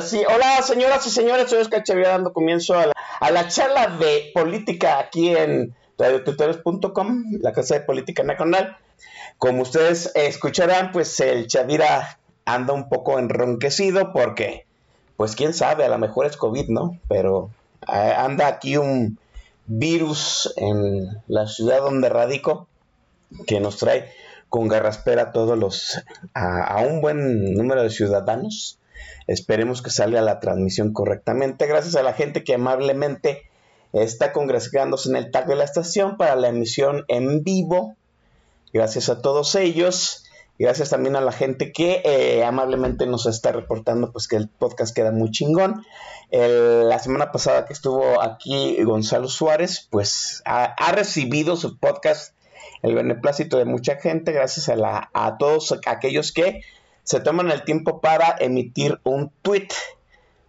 Hola señoras y señores, soy Oscar Chavia dando comienzo a la, charla de política aquí en radiotutores.com, la casa de política nacional. Como ustedes escucharán, pues el Chavira anda un poco enronquecido porque, pues quién sabe, a lo mejor es COVID, ¿no? Pero eh, anda aquí un virus en la ciudad donde radico que nos trae con garraspera a todos los, a un buen número de ciudadanos Esperemos que salga la transmisión correctamente. Gracias a la gente que amablemente está congregándose en el tag de la estación para la emisión en vivo. Gracias a todos ellos. Gracias también a la gente que eh, amablemente nos está reportando pues que el podcast queda muy chingón. La semana pasada que estuvo aquí Gonzalo Suárez, pues ha, recibido su podcast el beneplácito de mucha gente. Gracias a todos aquellos que se toman el tiempo para emitir un tweet,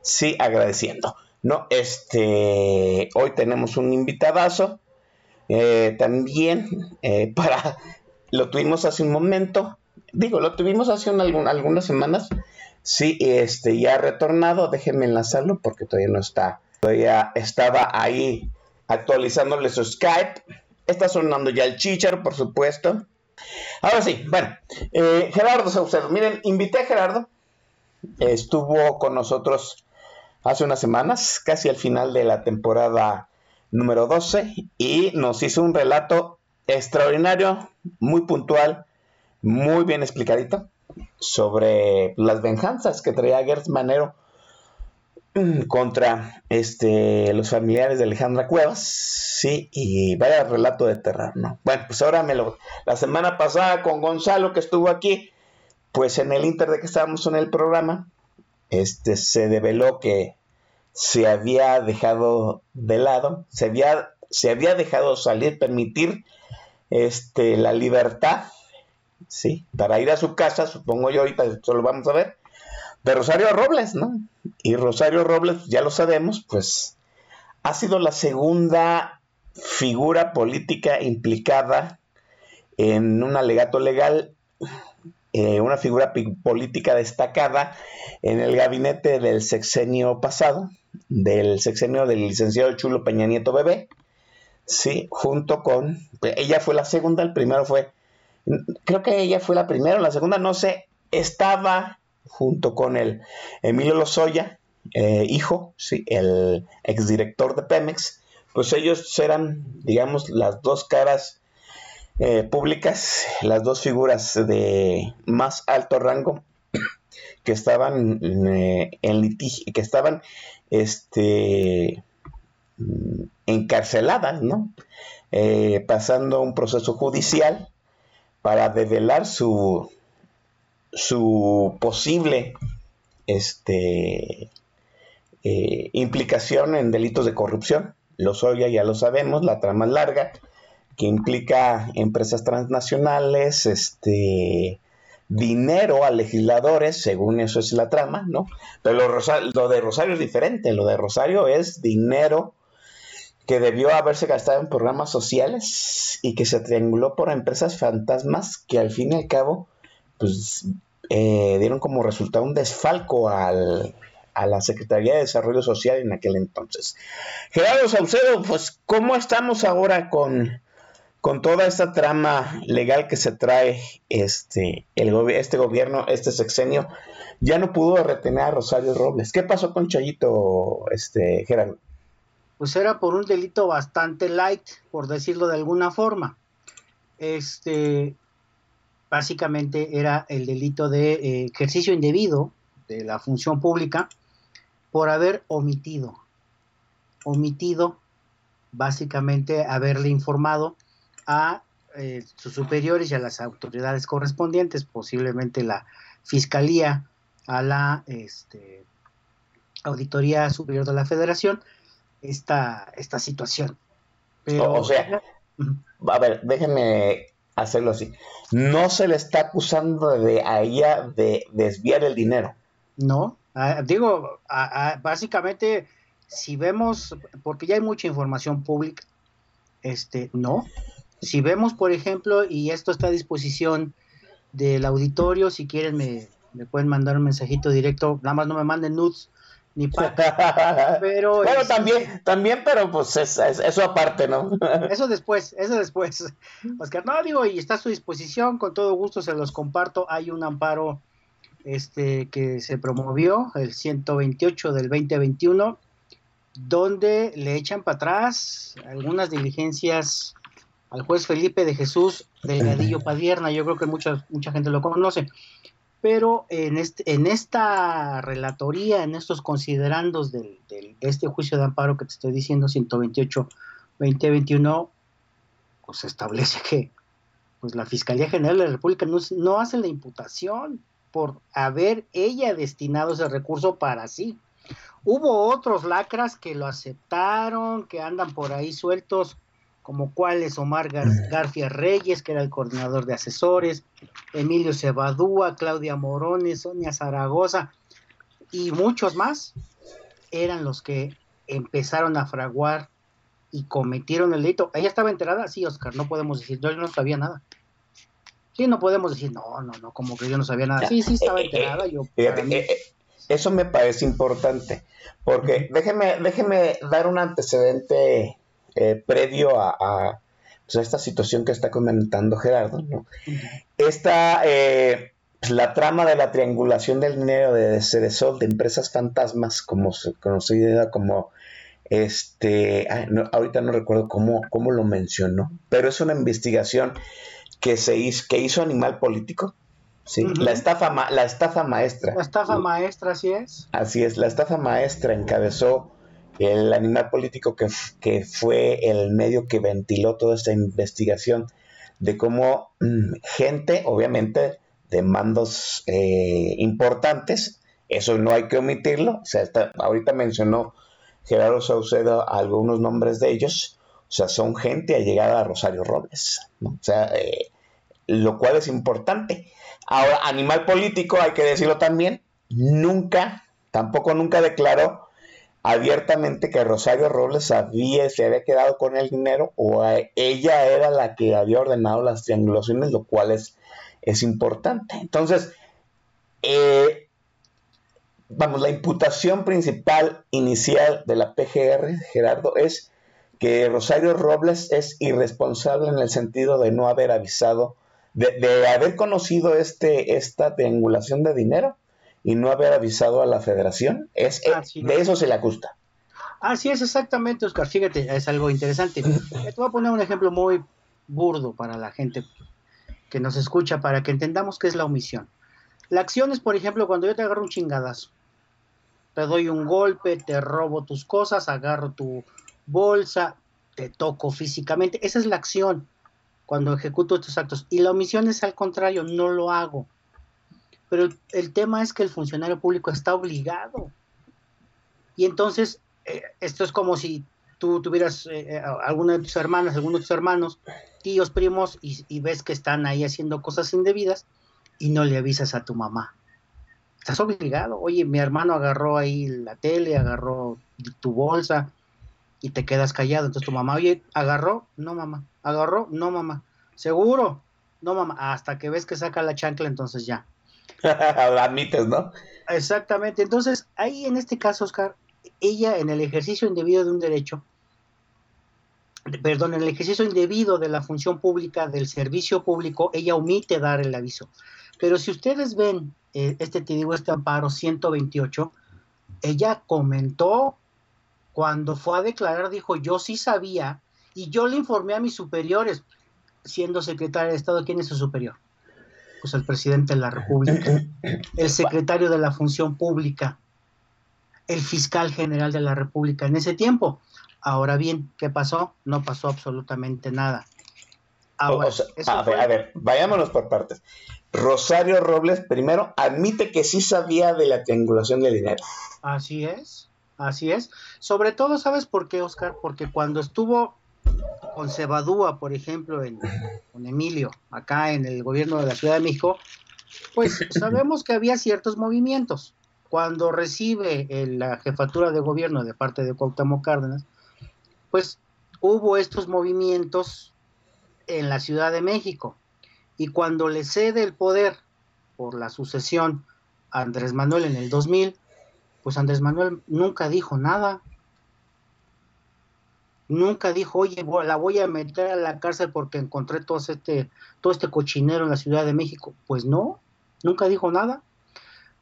sí, agradeciendo. No, este, hoy tenemos un invitadazo, eh, también eh, para, lo tuvimos hace un momento, digo, lo tuvimos hace algún, algunas semanas, sí, este, ya ha retornado, déjenme enlazarlo porque todavía no está, todavía estaba ahí actualizándole su Skype, está sonando ya el chichar, por supuesto, Ahora sí, bueno, eh, Gerardo Saucedo, miren, invité a Gerardo, estuvo con nosotros hace unas semanas, casi al final de la temporada número 12, y nos hizo un relato extraordinario, muy puntual, muy bien explicadito, sobre las venganzas que traía Gertz Manero contra este, los familiares de Alejandra Cuevas, sí, y vaya relato de terror, ¿no? Bueno, pues ahora me lo... La semana pasada con Gonzalo que estuvo aquí, pues en el inter de que estábamos en el programa, este, se develó que se había dejado de lado, se había, se había dejado salir, permitir este, la libertad, sí, para ir a su casa, supongo yo ahorita, eso lo vamos a ver, de Rosario Robles, ¿no? Y Rosario Robles, ya lo sabemos, pues ha sido la segunda figura política implicada en un alegato legal, eh, una figura política destacada en el gabinete del sexenio pasado, del sexenio del licenciado Chulo Peña Nieto Bebé, sí, junto con, ella fue la segunda, el primero fue, creo que ella fue la primera, la segunda no sé, estaba junto con el Emilio Lozoya, eh, hijo, sí, el exdirector de Pemex, pues ellos eran, digamos, las dos caras eh, públicas, las dos figuras de más alto rango que estaban eh, en litigio, que estaban este, encarceladas, ¿no? pasando un proceso judicial para develar su, su posible este, eh, implicación en delitos de corrupción. Los Oya ya lo sabemos, la trama es larga, que implica empresas transnacionales, este, dinero a legisladores, según eso es la trama, ¿no? Pero lo, lo, de Rosario es diferente, lo de Rosario es dinero que debió haberse gastado en programas sociales y que se trianguló por empresas fantasmas que al fin y al cabo pues eh, dieron como resultado un desfalco al, a la Secretaría de Desarrollo Social en aquel entonces. Gerardo Saucedo, pues, ¿cómo estamos ahora con con toda esta trama legal que se trae este, el este gobierno, este sexenio, ya no pudo retener a Rosario Robles. ¿Qué pasó con Chayito, este, Gerardo? Pues era por un delito bastante light, por decirlo de alguna forma. Este, básicamente era el delito de eh, ejercicio indebido de la función pública por haber omitido, omitido básicamente haberle informado a eh, sus superiores y a las autoridades correspondientes, posiblemente la Fiscalía, a la este, Auditoría Superior de la Federación, esta, esta situación. Pero, o, sea, a ver, déjenme hacerlo así. No se le está acusando de a ella de desviar el dinero. No, digo, básicamente, si vemos, porque ya hay mucha información pública, este, no, si vemos, por ejemplo, y esto está a disposición del auditorio, si quieren me, pueden mandar un mensajito directo, nada más no me manden nudes ni pero bueno también también pero pues es, eso aparte no eso después eso después. Oscar no digo y está a su disposición con todo gusto se los comparto. Hay un amparo este que se promovió el 128 del 2021 donde le echan para atrás algunas diligencias al juez Felipe de Jesús Delgadillo Padierna, yo creo que mucha, mucha gente lo conoce, pero en, este, en esta relatoría, en estos considerandos del, de este juicio de amparo que te estoy diciendo, 128-2021, pues establece que pues la Fiscalía General de la República no, no hace la imputación por haber ella destinado ese recurso para sí. Hubo otros lacras que lo aceptaron, que andan por ahí sueltos como cuáles Omar García Reyes, que era el coordinador de asesores, Emilio Cebadúa, Claudia Morones, Sonia Zaragoza y muchos más, eran los que empezaron a fraguar y cometieron el delito. ¿Ella estaba enterada? Sí, Oscar, no podemos decir, yo no sabía nada. Sí, no podemos decir, no, no, no, como que yo no sabía nada. Sí, sí, estaba enterada. Yo, eh, eso me parece importante, porque déjeme, déjeme dar un antecedente eh, previo a, pues, a, esta situación que está comentando Gerardo. ¿no? Esta, eh, pues, la trama de la triangulación del dinero de Ceresol, de empresas fantasmas, como conocida como este, ahorita no recuerdo cómo, cómo lo mencionó, pero es una investigación que se hizo, que hizo Animal Político. Sí, la estafa la estafa maestra. La estafa maestra, así es. Así es, la estafa maestra encabezó el animal político que, que, fue el medio que ventiló toda esta investigación de cómo mm, gente, obviamente, de mandos eh, importantes, eso no hay que omitirlo, o sea, ahorita mencionó Gerardo Saucedo algunos nombres de ellos, o sea, son gente allegada a Rosario Robles, o sea, eh, lo cual es importante. Ahora, animal político, hay que decirlo también, nunca, tampoco nunca declaró abiertamente que Rosario Robles había, se había quedado con el dinero o ella era la que había ordenado las triangulaciones, lo cual es, es importante. Entonces, eh, vamos, la imputación principal inicial de la PGR, Gerardo, es que Rosario Robles es irresponsable en el sentido de no haber avisado, de, de haber conocido este, esta triangulación de dinero y no haber avisado a la federación. Es, eh, de eso se le acusa. Así es, exactamente, Oscar. Fíjate, es algo interesante. Te voy a poner un ejemplo muy burdo para la gente que nos escucha, para que entendamos qué es la omisión. La acción es, por ejemplo, cuando yo te agarro un chingadazo, te doy un golpe, te robo tus cosas, agarro tu bolsa, te toco físicamente. Esa es la acción cuando ejecuto estos actos. Y la omisión es al contrario, no lo hago pero el, tema es que el funcionario público está obligado. Y entonces, eh, esto es como si tú tuvieras eh, eh, alguno de tus hermanos, algunos de tus hermanos, tíos, primos, y, ves que están ahí haciendo cosas indebidas y no le avisas a tu mamá. Estás obligado. Oye, mi hermano agarró ahí la tele, agarró tu bolsa y te quedas callado. Entonces tu mamá, oye, ¿agarró? No, mamá. ¿Agarró? No, mamá. ¿Seguro? No, mamá. Hasta que ves que saca la chancla, entonces ya. la admites, ¿no? Exactamente. Entonces, ahí en este caso, Oscar, ella en el ejercicio indebido de un derecho perdón, en el ejercicio indebido de la función pública, del servicio público, ella omite dar el aviso. Pero si ustedes ven eh, este, te este amparo 128, ella comentó cuando fue a declarar, dijo, yo sí sabía y yo le informé a mis superiores, siendo secretaria de Estado, ¿quién es su superior? Pues el presidente de la República, el secretario de la Función Pública, el fiscal general de la República en ese tiempo. Ahora bien, ¿qué pasó? No pasó absolutamente nada. Ahora, a, ver, a ver, vayámonos por partes. Rosario Robles primero admite que sí sabía de la triangulación de dinero. Así es, así es. Sobre todo, ¿sabes por qué, Oscar? Porque cuando estuvo con Cebadúa, por ejemplo, en, con Emilio, acá en el gobierno de la Ciudad de México, pues sabemos que había ciertos movimientos. Cuando recibe la jefatura de gobierno de parte de Cuauhtémoc Cárdenas, pues hubo estos movimientos en la Ciudad de México. Y cuando le cede el poder por la sucesión a Andrés Manuel en el 2000, pues Andrés Manuel nunca dijo nada. Nunca dijo, oye, la voy a meter a la cárcel porque encontré todo este, todo este cochinero en la Ciudad de México. Pues no, nunca dijo nada.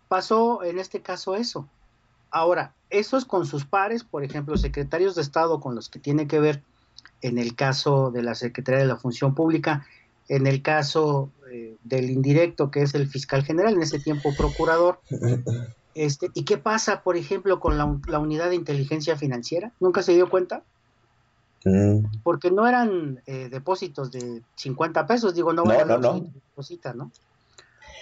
Pasó en este caso eso. Ahora, eso es con sus pares, por ejemplo, secretarios de Estado con los que tiene que ver en el caso de la Secretaría de la Función Pública, en el caso eh, del indirecto, que es el fiscal general, en ese tiempo procurador. Este, ¿Y qué pasa, por ejemplo, con la, unidad de inteligencia financiera? ¿Nunca se dio cuenta? Mm. Porque no eran eh, depósitos de 50 pesos, digo, no, no, no, no. Deposita, ¿no?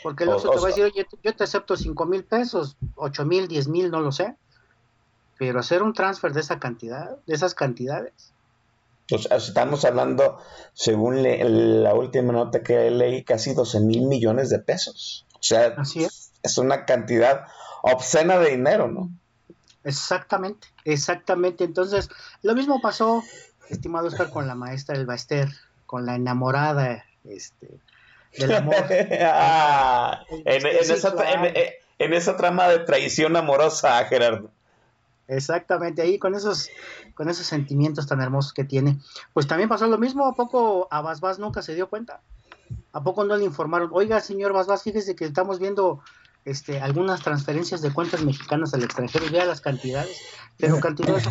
Porque el otro te va a decir, oye, yo te acepto 5 mil pesos, 8 mil, 10 mil, no lo sé. Pero hacer un transfer de esa cantidad, de esas cantidades, pues, estamos hablando, según la última nota que leí, casi 12 mil millones de pesos. O sea, es. una cantidad obscena de dinero, ¿no? Exactamente, exactamente. Entonces, lo mismo pasó, estimado Oscar, con la maestra del Baester, con la enamorada este, del amor. ah, en, esa, en esa trama de traición amorosa, Gerardo. Exactamente, ahí con esos, con esos sentimientos tan hermosos que tiene. Pues también pasó lo mismo, ¿a poco a Basbás nunca se dio cuenta? ¿A poco no le informaron? Oiga, señor Basbás, fíjese que estamos viendo este, algunas transferencias de cuentas mexicanas al extranjero, vea las cantidades, pero cantidades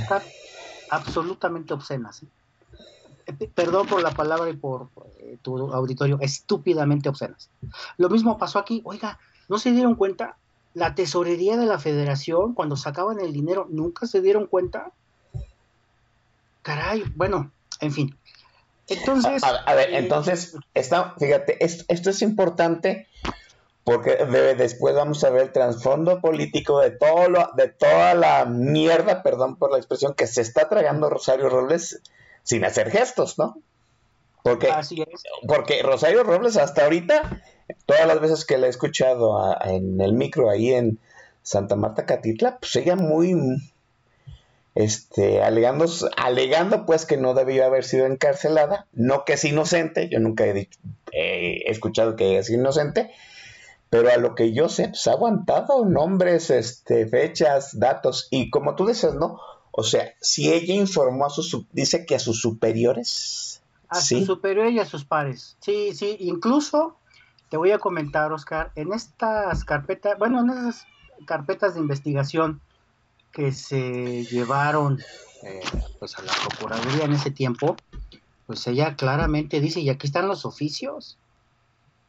absolutamente obscenas. ¿eh? Eh, perdón por la palabra y por eh, tu auditorio, estúpidamente obscenas. Lo mismo pasó aquí, oiga, ¿no se dieron cuenta? la tesorería de la federación, cuando sacaban el dinero, nunca se dieron cuenta. Caray, bueno, en fin. Entonces. A, ver, eh, entonces, está, fíjate, esto, es importante porque después vamos a ver el trasfondo político de todo lo, de toda la mierda, perdón por la expresión, que se está tragando Rosario Robles sin hacer gestos, ¿no? Porque, Así es. porque Rosario Robles hasta ahorita todas las veces que la he escuchado en el micro ahí en Santa Marta Catitla, pues ella muy este alegando alegando pues que no debió haber sido encarcelada, no que es inocente, yo nunca he, he escuchado que es inocente, pero a lo que yo sé, pues ha aguantado nombres, este, fechas, datos, y como tú dices, ¿no? O sea, si ella informó a sus, dice que a sus superiores. A sus superiores y a sus pares. Sí, sí, incluso te voy a comentar, Oscar, en estas carpetas, bueno, en esas carpetas de investigación que se llevaron eh, pues a la Procuraduría en ese tiempo, pues ella claramente dice, y aquí están los oficios,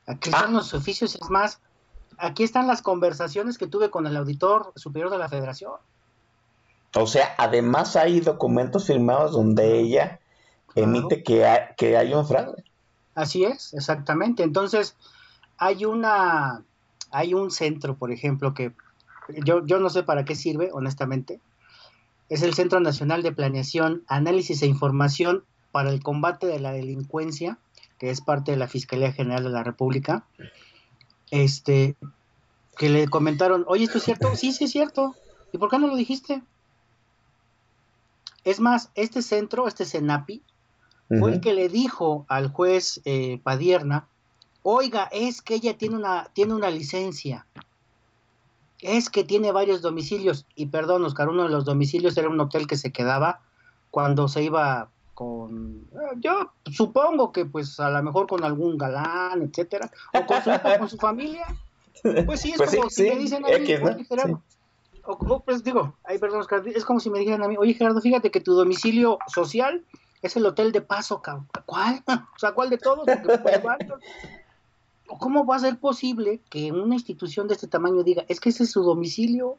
aquí están los oficios, es más, aquí están las conversaciones que tuve con el auditor superior de la federación. O sea, además hay documentos firmados donde ella emite que, que hay un fraude. Así es, exactamente. Entonces, hay una, hay un centro, por ejemplo, que yo, yo no sé para qué sirve, honestamente. Es el Centro Nacional de Planeación, Análisis e Información para el Combate de la Delincuencia, que es parte de la Fiscalía General de la República. Este, que le comentaron, oye, ¿esto es cierto? Sí, sí es cierto. ¿Y por qué no lo dijiste? Es más, este centro, este CENAPI, fue el que le dijo al juez eh, Padierna Oiga, es que ella tiene una, tiene una licencia. Es que tiene varios domicilios. Y perdón, Oscar, uno de los domicilios era un hotel que se quedaba cuando se iba con eh, yo supongo que pues a lo mejor con algún galán, etcétera, o con su, o con su familia. Pues sí, es Pues sí, como si sí, me dicen a mí, X, ¿no? "Oye, Gerardo", o, o, pues digo, ay, perdón, Oscar, es como si me dijeran a mí, oye Gerardo, fíjate que tu domicilio social es el hotel de paso, cabrón. ¿Cuál? O sea, ¿cuál de todos? Porque, pues, varios. ¿O ¿Cómo va a ser posible que una institución de este tamaño diga, es que ese es su domicilio?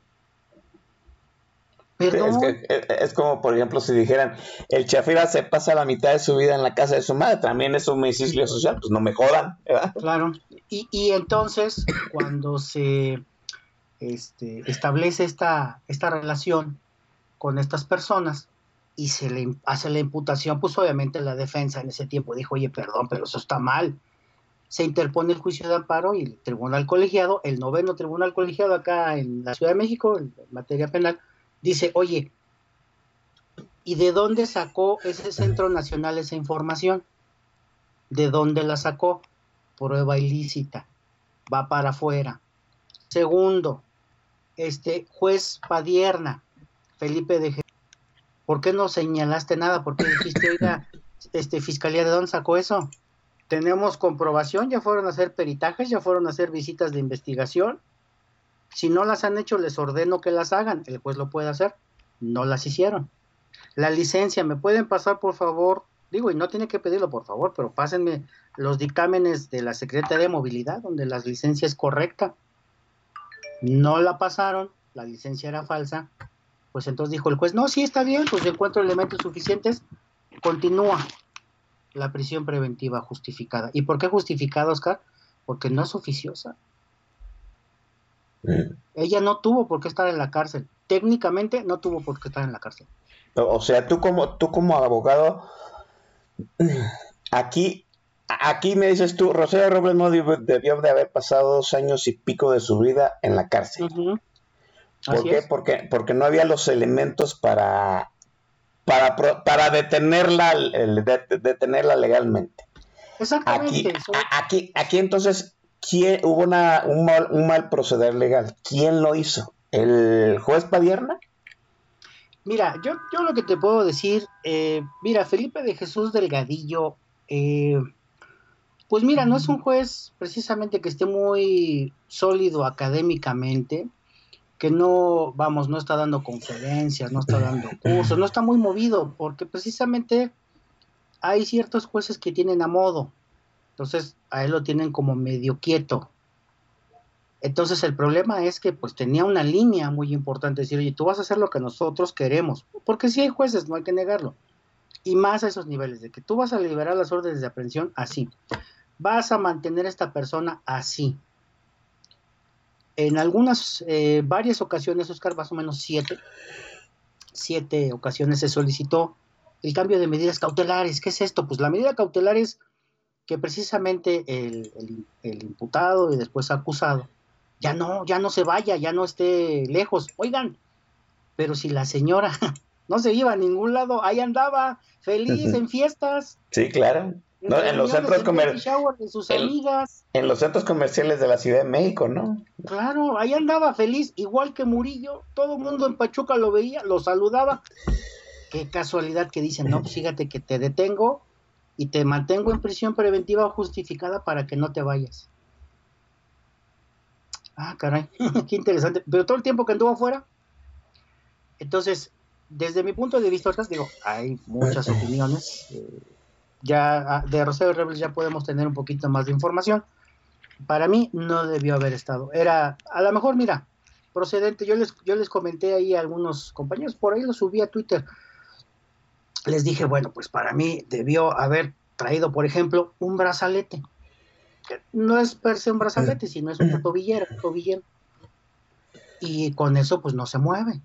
Perdón. Es, que- es- como, por ejemplo, si dijeran, el Chafira se pasa la mitad de su vida en la casa de su madre, también es un domicilio social, pues no me jodan, ¿verdad? Claro. Y, y entonces, cuando se este, establece esta, esta relación con estas personas y se le hace la imputación, pues obviamente la defensa en ese tiempo dijo, oye, perdón, pero eso está mal. Se interpone el juicio de amparo y el tribunal colegiado, el noveno tribunal colegiado acá en la Ciudad de México, en materia penal, dice, oye, ¿y de dónde sacó ese Centro Nacional esa información? ¿De dónde la sacó? prueba ilícita, va para afuera. Segundo, este juez Padierna, Felipe de ¿por qué no señalaste nada? ¿Por qué dijiste, oiga, este fiscalía de dónde sacó eso? Tenemos comprobación, ya fueron a hacer peritajes, ya fueron a hacer visitas de investigación. Si no las han hecho, les ordeno que las hagan. El juez lo puede hacer. No las hicieron. La licencia, ¿me pueden pasar, por favor? Digo, y no tiene que pedirlo, por favor, pero pásenme los dictámenes de la Secretaría de Movilidad, donde la licencia es correcta. No la pasaron, la licencia era falsa. Pues entonces dijo el juez, no, sí está bien, pues encuentro elementos suficientes, continúa la prisión preventiva justificada. ¿Y por qué justificada, Oscar? Porque no es oficiosa. Ella no tuvo por qué estar en la cárcel. Técnicamente no tuvo por qué estar en la cárcel. O sea, tú como, tú como abogado, aquí, aquí me dices tú, Rosario Robles no debió, de haber pasado dos años y pico de su vida en la cárcel. ¿Por qué? Porque, porque no había los elementos para, para, para detenerla, detenerla legalmente. Exactamente. aquí, aquí entonces, ¿quién, hubo una, un, mal, un mal proceder legal. ¿Quién lo hizo? ¿El juez Padierna? Mira, yo, yo lo que te puedo decir, eh, mira, Felipe de Jesús Delgadillo, eh, pues mira, no es un juez precisamente que esté muy sólido académicamente, que no, vamos, no está dando conferencias, no está dando cursos, no está muy movido, porque precisamente hay ciertos jueces que tienen a modo, entonces a él lo tienen como medio quieto. Entonces el problema es que pues tenía una línea muy importante, decir, oye, tú vas a hacer lo que nosotros queremos, porque sí hay jueces, no hay que negarlo, y más a esos niveles, de que tú vas a liberar las órdenes de aprehensión así, vas a mantener a esta persona así. En algunas, eh, varias ocasiones, Oscar, más o menos siete, siete ocasiones se solicitó el cambio de medidas cautelares. ¿Qué es esto? Pues la medida cautelar es que precisamente el, el- el imputado y después acusado ya no, ya no se vaya, ya no esté lejos. Oigan, pero si la señora no se iba a ningún lado, ahí andaba, feliz en fiestas. Sí, claro. No, en los centros en comer- baby shower de sus el- amigas. En los centros comerciales de la Ciudad de México, ¿no? Claro, ahí andaba feliz, igual que Murillo. Todo el mundo en Pachuca lo veía, lo saludaba. Qué casualidad que dicen, no, pues fíjate que te detengo y te mantengo en prisión preventiva justificada para que no te vayas. Ah, caray, qué interesante. Pero todo el tiempo que anduvo afuera. Entonces, desde mi punto de vista, digo, hay muchas opiniones. eh, ya ah, de Rosario Rebels ya podemos tener un poquito más de información. Para mí no debió haber estado. Era, a lo mejor, mira, procedente. Yo les, yo les comenté ahí a algunos compañeros, por ahí lo subí a Twitter. Les dije, bueno, pues para mí debió haber traído, por ejemplo, un brazalete. No es per se un brazalete, sino es una tobillera, un tobillero. Y con eso, pues no se mueve.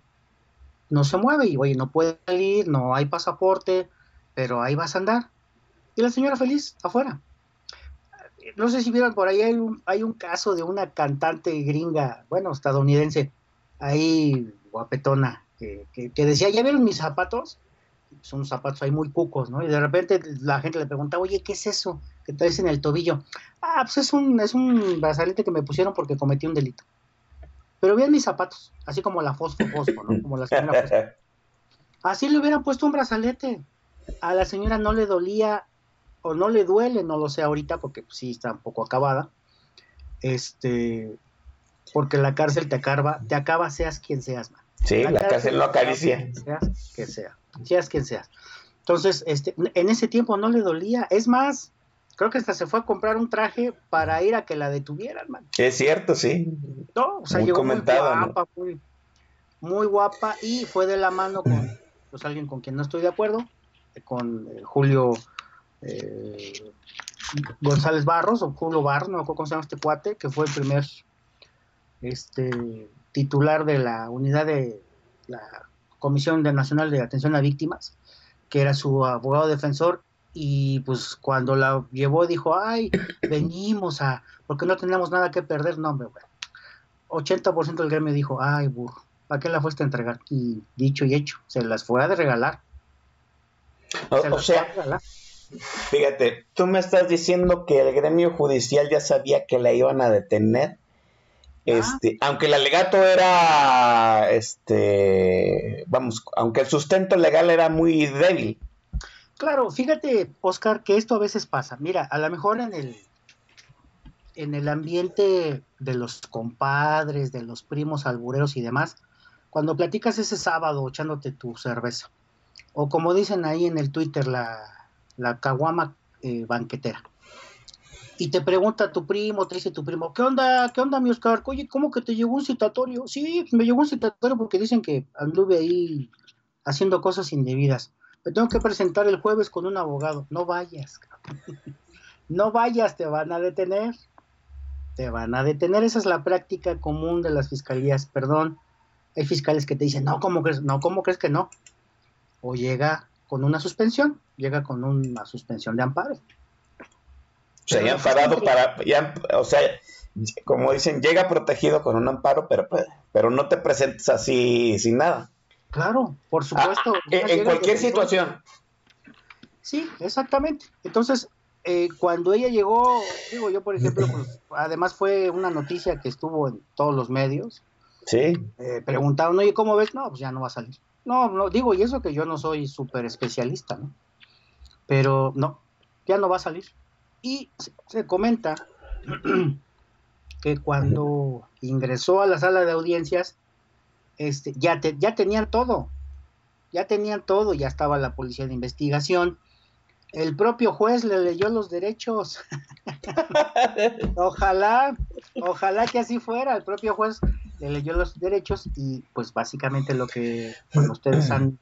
No se mueve y, oye, no puede salir, no hay pasaporte, pero ahí vas a andar. Y la señora feliz, afuera. No sé si vieron por ahí, hay un, hay un caso de una cantante gringa, bueno, estadounidense, ahí guapetona, que, que- que decía, ¿ya vieron mis zapatos? Son unos zapatos ahí muy cucos, ¿no? Y de repente la gente le pregunta, oye, ¿qué es eso que traes en el tobillo? Ah, pues es un, es un brazalete que me pusieron porque cometí un delito. Pero vean mis zapatos, así como la Fosfo Fosfo, ¿no? Como la señora Fosfo. Así le hubieran puesto un brazalete. a la señora no le dolía o no le duele, no lo sé ahorita porque pues, sí está un poco acabada. Este, porque la cárcel te acaba, te acaba seas quien seas, man. Sí, la, cárcel lo acaricia. Seas que sea, seas quien seas. Entonces, este, en ese tiempo no le dolía. Es más, creo que hasta se fue a comprar un traje para ir a que la detuvieran, man. Es cierto, sí. No, o sea, Muy llegó muy guapa, muy, muy guapa y fue de la mano con pues, alguien con quien no estoy de acuerdo, con eh, Julio eh, González Barros o Julio Barros, no me acuerdo cómo se llama este cuate, que fue el primer este titular de la unidad de la Comisión de Nacional de Atención a Víctimas, que era su abogado defensor y pues cuando la llevó dijo, ay, venimos a, porque no tenemos nada que perder, no, hombre, güey. 80% del gremio dijo, ay, burro, ¿para qué la fuiste a entregar? Y dicho y hecho, se las fue a de regalar. O, Se o las fue a sea, regalar. fíjate, tú me estás diciendo que el gremio judicial ya sabía que la iban a detener. Este, aunque el alegato era, este, vamos, aunque el sustento legal era muy débil. Claro, fíjate, Oscar, que esto a veces pasa. Mira, a lo mejor en el en el ambiente de los compadres, de los primos albureros y demás, cuando platicas ese sábado echándote tu cerveza, o como dicen ahí en el Twitter, la, la caguama eh, banquetera, y te pregunta tu primo, te dice tu primo, ¿qué onda, qué onda, mi Oscar? Oye, ¿cómo que te llegó un citatorio? Sí, me llegó un citatorio porque dicen que anduve ahí haciendo cosas indebidas. Me tengo que presentar el jueves con un abogado. No vayas, no vayas, te van a detener. Te van a detener. Esa es la práctica común de las fiscalías. Perdón, hay fiscales que te dicen, no, ¿cómo crees? No, ¿cómo crees que no? O llega con una suspensión, llega con una suspensión de amparo. O sea, ya enfadado para, ya, o sea, como dicen, llega protegido con un amparo, pero, pues, pero no te presentes así sin nada. Claro, por Ah, supuesto. en, ya en cualquier situación. Sí, exactamente. Entonces, eh, cuando ella llegó, digo yo, por ejemplo, pues, además fue una noticia que estuvo en todos los medios. Sí. eh, preguntaron, oye, ¿cómo ves? No, pues ya no va a salir. No, no, digo, y eso que yo no soy súper especialista, ¿no? Pero no, ya no va a salir. Y se, comenta que cuando ingresó a la sala de audiencias, este, ya, te- ya tenían todo, ya tenían todo, ya estaba la policía de investigación. El propio juez le leyó los derechos. ojalá, ojalá que así fuera. El propio juez le leyó los derechos y pues básicamente lo que bueno, ustedes han,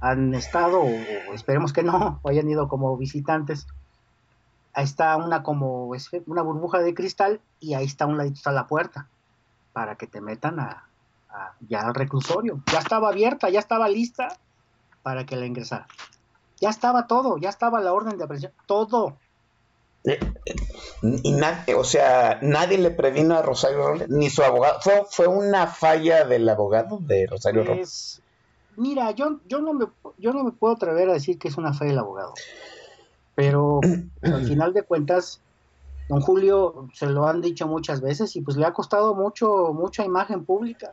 han estado, o esperemos que no, o hayan ido como visitantes, ahí está una como una burbuja de cristal y ahí está un ladito está la puerta para que te metan a, a- ya al reclusorio. Ya estaba abierta, ya estaba lista para que la ingresara. Ya estaba todo, ya estaba la orden de aprehensión, todo. Y na- o sea, nadie le previno a Rosario Robles, ni su abogado. Fue, fue una falla del abogado de Rosario Robles. Pues, mira, yo, yo, no me, yo no me puedo atrever a decir que es una fe del abogado. Pero al final de cuentas, don Julio se lo han dicho muchas veces y pues le ha costado mucho, mucha imagen pública.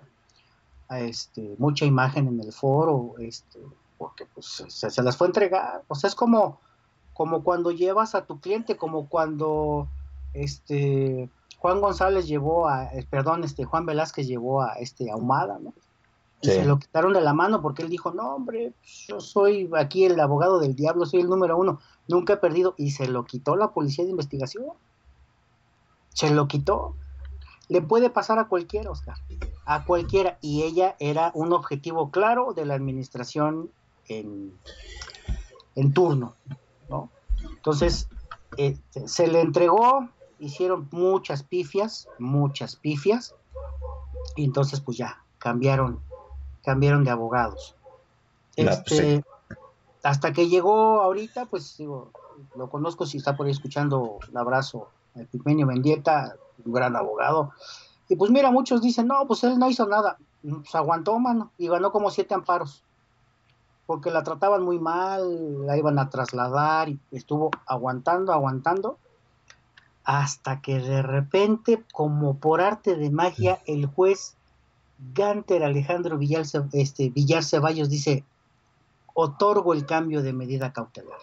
A Este, mucha imagen en el foro, este, porque pues se, se las fue a entregar. O sea, es como, como cuando llevas a tu cliente, como cuando este Juan González llevó a, eh, perdón, este Juan Velázquez llevó a este Ahumada, ¿no? Y Sí. se lo quitaron de la mano porque él dijo, no, hombre, yo soy aquí el abogado del diablo, soy el número uno, nunca he perdido. Y se lo quitó la policía de investigación. Se lo quitó. Le puede pasar a cualquiera, Oscar, a cualquiera. Y ella era un objetivo claro de la administración en, en turno, ¿no? Entonces, eh, se le entregó, hicieron muchas pifias, muchas pifias, y entonces pues ya, cambiaron, cambiaron de abogados. Pues, Este, Hasta que llegó ahorita, pues digo, lo conozco si está por ahí escuchando, un abrazo a Epigmenio Mendieta, un gran abogado. Y pues mira, muchos dicen, no, pues él no hizo nada, pues aguantó, mano, y ganó como siete amparos porque la trataban muy mal, la iban a trasladar y estuvo aguantando, aguantando, hasta que de repente, como por arte de magia, el juez Ganter Alejandro Villar, este, Villar Ceballos dice, otorgo el cambio de medida cautelar.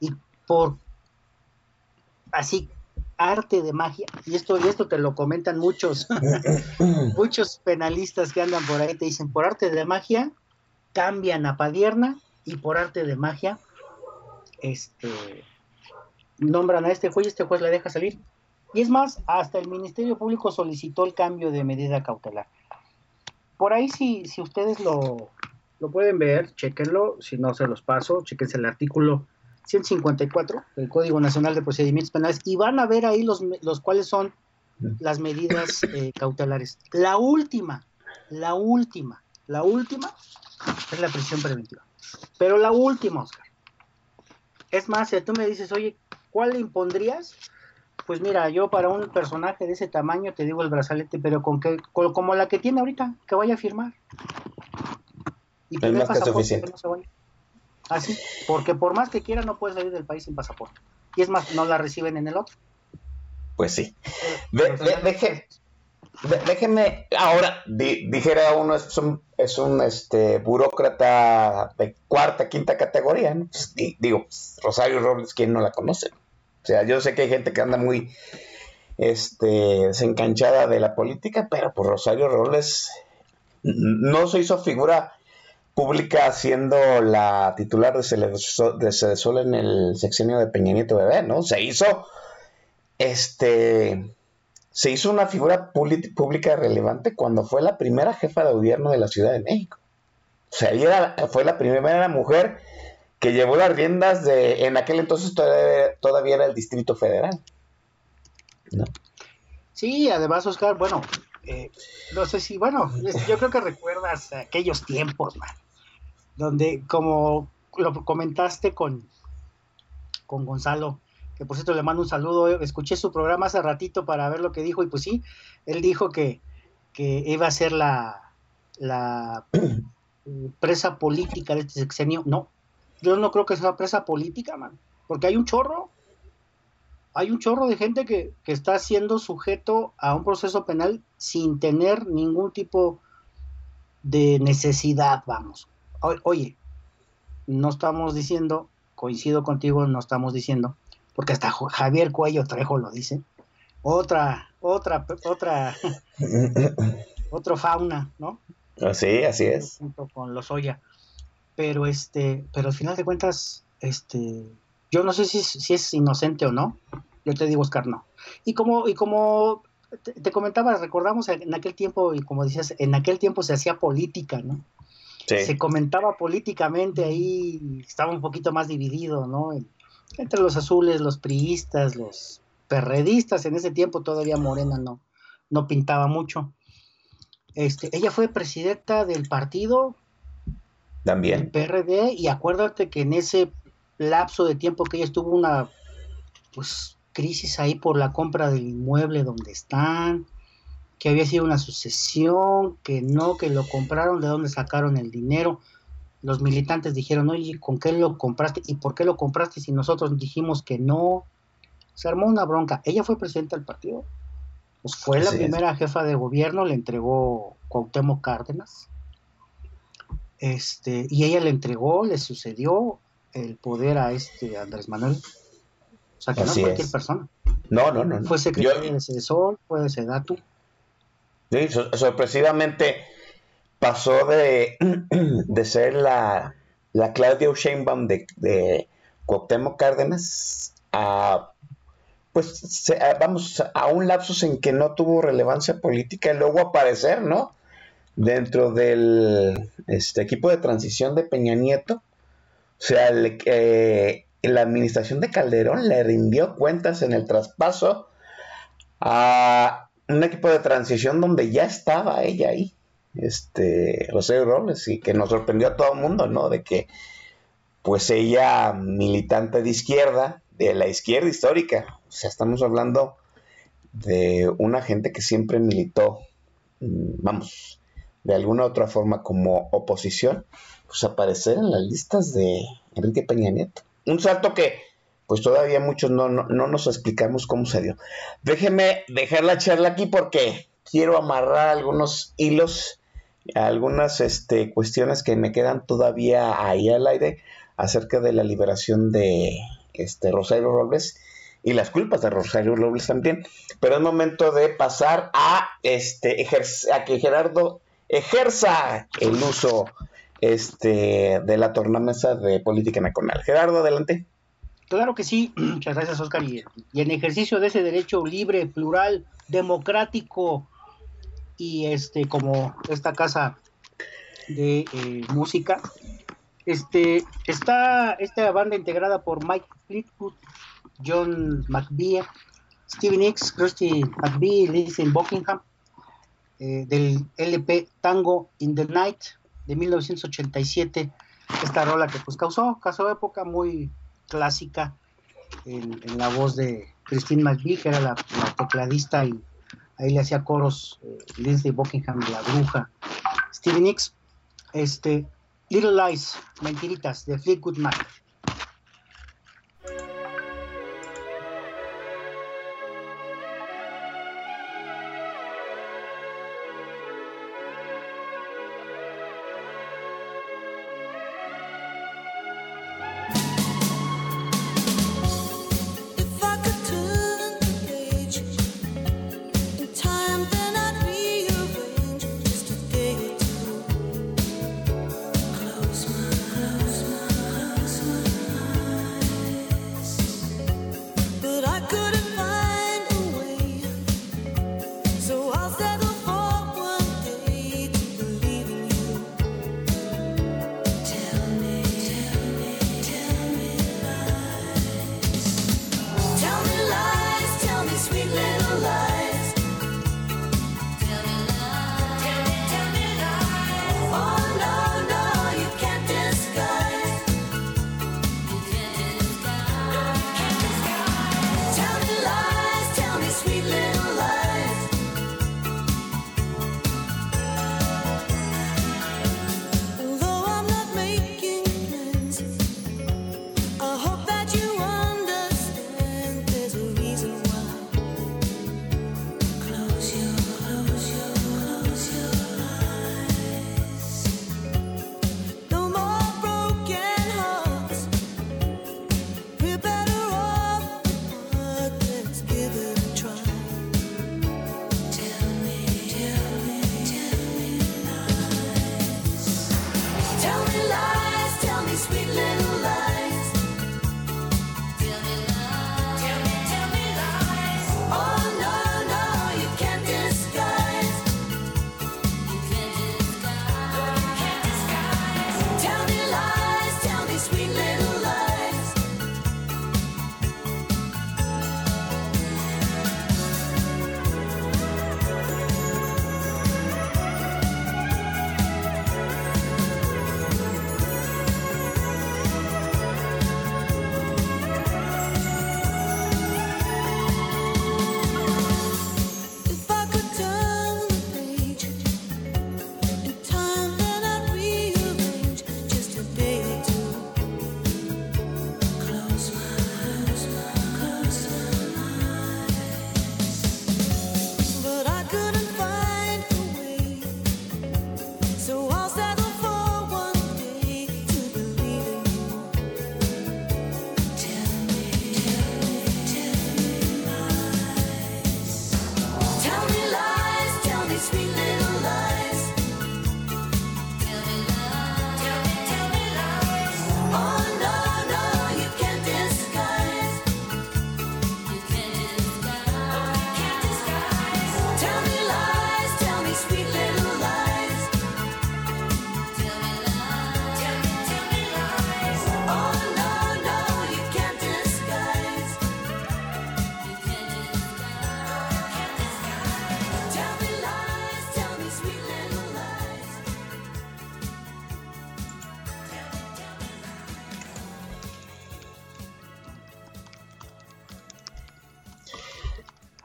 Y por así arte de magia, y esto, y esto te lo comentan muchos, muchos penalistas que andan por ahí, te dicen, por arte de magia, cambian a Padierna y por arte de magia, este, nombran a este juez y este juez la deja salir. Y es más, hasta el Ministerio Público solicitó el cambio de medida cautelar. Por ahí si, si ustedes lo, lo pueden ver, chequenlo, si no se los paso, chequense el artículo 154 del Código Nacional de Procedimientos Penales y van a ver ahí los, los cuáles son las medidas eh, cautelares. La última, la última, la última es la prisión preventiva. Pero la última, Oscar. Es más, si tú me dices, oye, ¿cuál le impondrías? Pues mira, yo para un personaje de ese tamaño te digo el brazalete, pero con que, con- como la que tiene ahorita, que vaya a firmar. Y dé más que suficiente. que no se vaya. Así, porque por más que quiera no puede salir del país sin pasaporte. Y es más, no la reciben en el otro. Pues sí. De- de- deje- de- déjeme, ahora, di- dijera uno, es un, es un este, burócrata de cuarta, quinta categoría, ¿no? Pues, di- digo, Rosario Robles, ¿quién no la conoce? O sea, yo sé que hay gente que anda muy este, desencanchada de la política, pero pues Rosario Robles no se hizo figura pública siendo la titular de Cedesol en el sexenio de Peña Nieto Bebé, ¿no? Se hizo este se hizo una figura pública relevante cuando fue la primera jefa de gobierno de la Ciudad de México. O sea, ella fue la primera mujer que llevó las riendas de, en aquel entonces todavía, todavía era el Distrito Federal. ¿no? Sí, además, Oscar, bueno, eh, no sé si, bueno, yo creo que recuerdas aquellos tiempos, man, donde como lo comentaste con, con Gonzalo, que por cierto le mando un saludo, escuché su programa hace ratito para ver lo que dijo y pues sí, él dijo que, que iba a ser la, la presa política de este sexenio. No, yo no creo que sea presa política, man, porque hay un chorro, hay un chorro de gente que, que está siendo sujeto a un proceso penal sin tener ningún tipo de necesidad, vamos. O- oye, no estamos diciendo, coincido contigo, no estamos diciendo, porque hasta Javier Cuello Trejo lo dice, otra, otra, otra, otro fauna, ¿no? Así, así es. junto con Lozoya. Pero este, pero al final de cuentas, este, yo no sé si, es- si es inocente o no. Yo te digo, Oscar, no. Y como, y como te, te comentaba, recordamos en aquel tiempo, y como decías, en aquel tiempo se hacía política, ¿no? Se Sí. comentaba políticamente ahí, estaba un poquito más dividido, ¿no? En- entre los azules, los priistas, los perredistas, en ese tiempo todavía Morena no, no pintaba mucho. Este, ella fue presidenta del partido el También. PRD y acuérdate que en ese lapso de tiempo que ella estuvo una pues crisis ahí por la compra del inmueble donde están, que había sido una sucesión, que no, que lo compraron, de dónde sacaron el dinero. Los militantes dijeron, oye, ¿con qué lo compraste? ¿Y por qué lo compraste si nosotros dijimos que no? Se armó una bronca. Ella fue presidenta del partido. Pues fue la primera jefa de gobierno, le entregó Cuauhtémoc Cárdenas. Este, y ella le entregó, le sucedió el poder a este Andrés Manuel. O sea, que no Así es cualquier es. persona. No, no, no. no. Fue secretario Yo- de Cedesol, fue de Sedatu. Sí, sor- sorpresivamente pasó de, de ser la, la Claudia Sheinbaum de, de Cuauhtémoc Cárdenas a pues se- a- vamos a un lapsus en que no tuvo relevancia política y luego aparecer, ¿no? Dentro del este, equipo de transición de Peña Nieto. O sea, eh, la administración de Calderón le rindió cuentas en el traspaso a un equipo de transición donde ya estaba ella ahí, este, Rosario Robles, y que nos sorprendió a todo el mundo, ¿no? De que, pues ella, militante de izquierda, de la izquierda histórica, o sea, estamos hablando de una gente que siempre militó, mm, vamos, de alguna u otra forma como oposición, pues aparecer en las listas de Enrique Peña Nieto. Un salto que, pues todavía muchos no, no, no nos explicamos cómo se dio. Déjeme dejar la charla aquí porque quiero amarrar algunos hilos algunas este, cuestiones que me quedan todavía ahí al aire acerca de la liberación de este, Rosario Robles y las culpas de Rosario Robles también. Pero es momento de pasar a, este, a que Gerardo ejerza el uso este, de la tornamesa de política nacional. Gerardo, adelante. Claro que sí, muchas gracias Oscar. Y, en ejercicio de ese derecho libre, plural, democrático y este como esta casa de eh, música, este está esta banda integrada por Mike Fleetwood, John McVie, Stevie Nicks, Christy McVie, Lizzie Buckingham, eh, del LP Tango in the Night de 1987. Esta rola que pues causó, causó época muy clásica en, la voz de Christine McVie, que era la, tecladista y ahí le hacía coros eh, Lindsay Buckingham, la bruja. Stevie Nicks, este, Little Lies, Mentiritas, de Fleetwood Mac.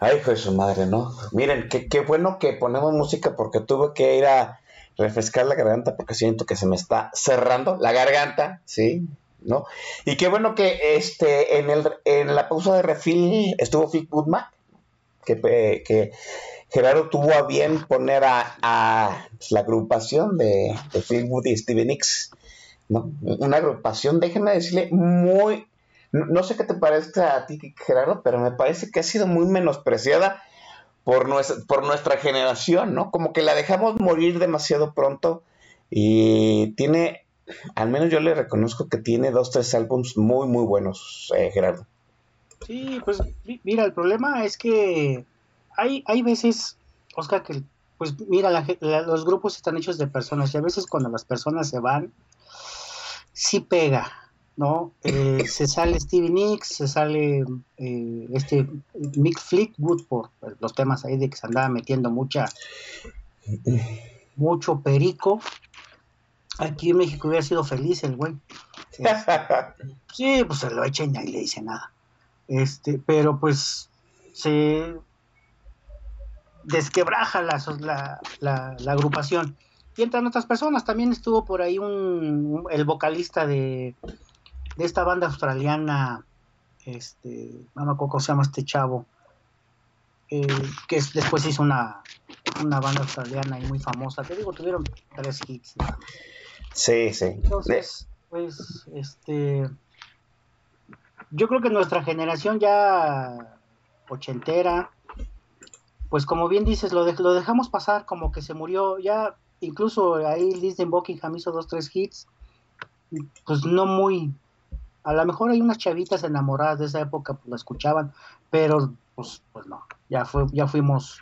Ay, de su madre, ¿no? Miren, qué, qué bueno que ponemos música porque tuve que ir a refrescar la garganta porque siento que se me está cerrando la garganta, ¿sí? ¿No? Y qué bueno que este en, el, en la pausa de refil estuvo Fleetwood Mac. que, eh, que Gerardo tuvo a bien poner a, a pues, la agrupación de, de Phil Wood y Steven Nicks, ¿no? Una agrupación, déjeme decirle, muy, no, sé qué te parece a ti, Gerardo, pero me parece que ha sido muy menospreciada por nuestra, por nuestra generación, ¿no? Como que la dejamos morir demasiado pronto y tiene, al menos yo le reconozco que tiene dos, tres álbumes muy, muy buenos, eh, Gerardo. Sí, pues mi- mira, el problema es que hay, hay veces, Oscar, que pues mira, la- los grupos están hechos de personas y a veces cuando las personas se van, sí pega, ¿no? Eh, se sale Stevie Nicks, se sale eh, este Mick Fleetwood por los temas ahí de que se andaba metiendo mucha mucho perico. Aquí en México hubiera sido feliz el güey. Sí, pues se lo echa y nadie le dice nada. Este, pero pues se desquebraja la, la, la- la agrupación. Y entran otras personas. También estuvo por ahí un, un- el vocalista de, de esta banda australiana, este, no me acuerdo cómo se llama este chavo, eh, que es- después hizo una, una banda australiana y muy famosa. Te digo, tuvieron tres hits. Sí, sí. Entonces, pues, este, yo creo que nuestra generación ya ochentera, pues como bien dices, lo, de- lo dejamos pasar, como que se murió, ya incluso ahí Lisden Buckingham hizo dos, tres hits, pues no muy, a lo mejor hay unas chavitas enamoradas de esa época, pues la escuchaban, pero pues, pues no, ya fue, ya fuimos,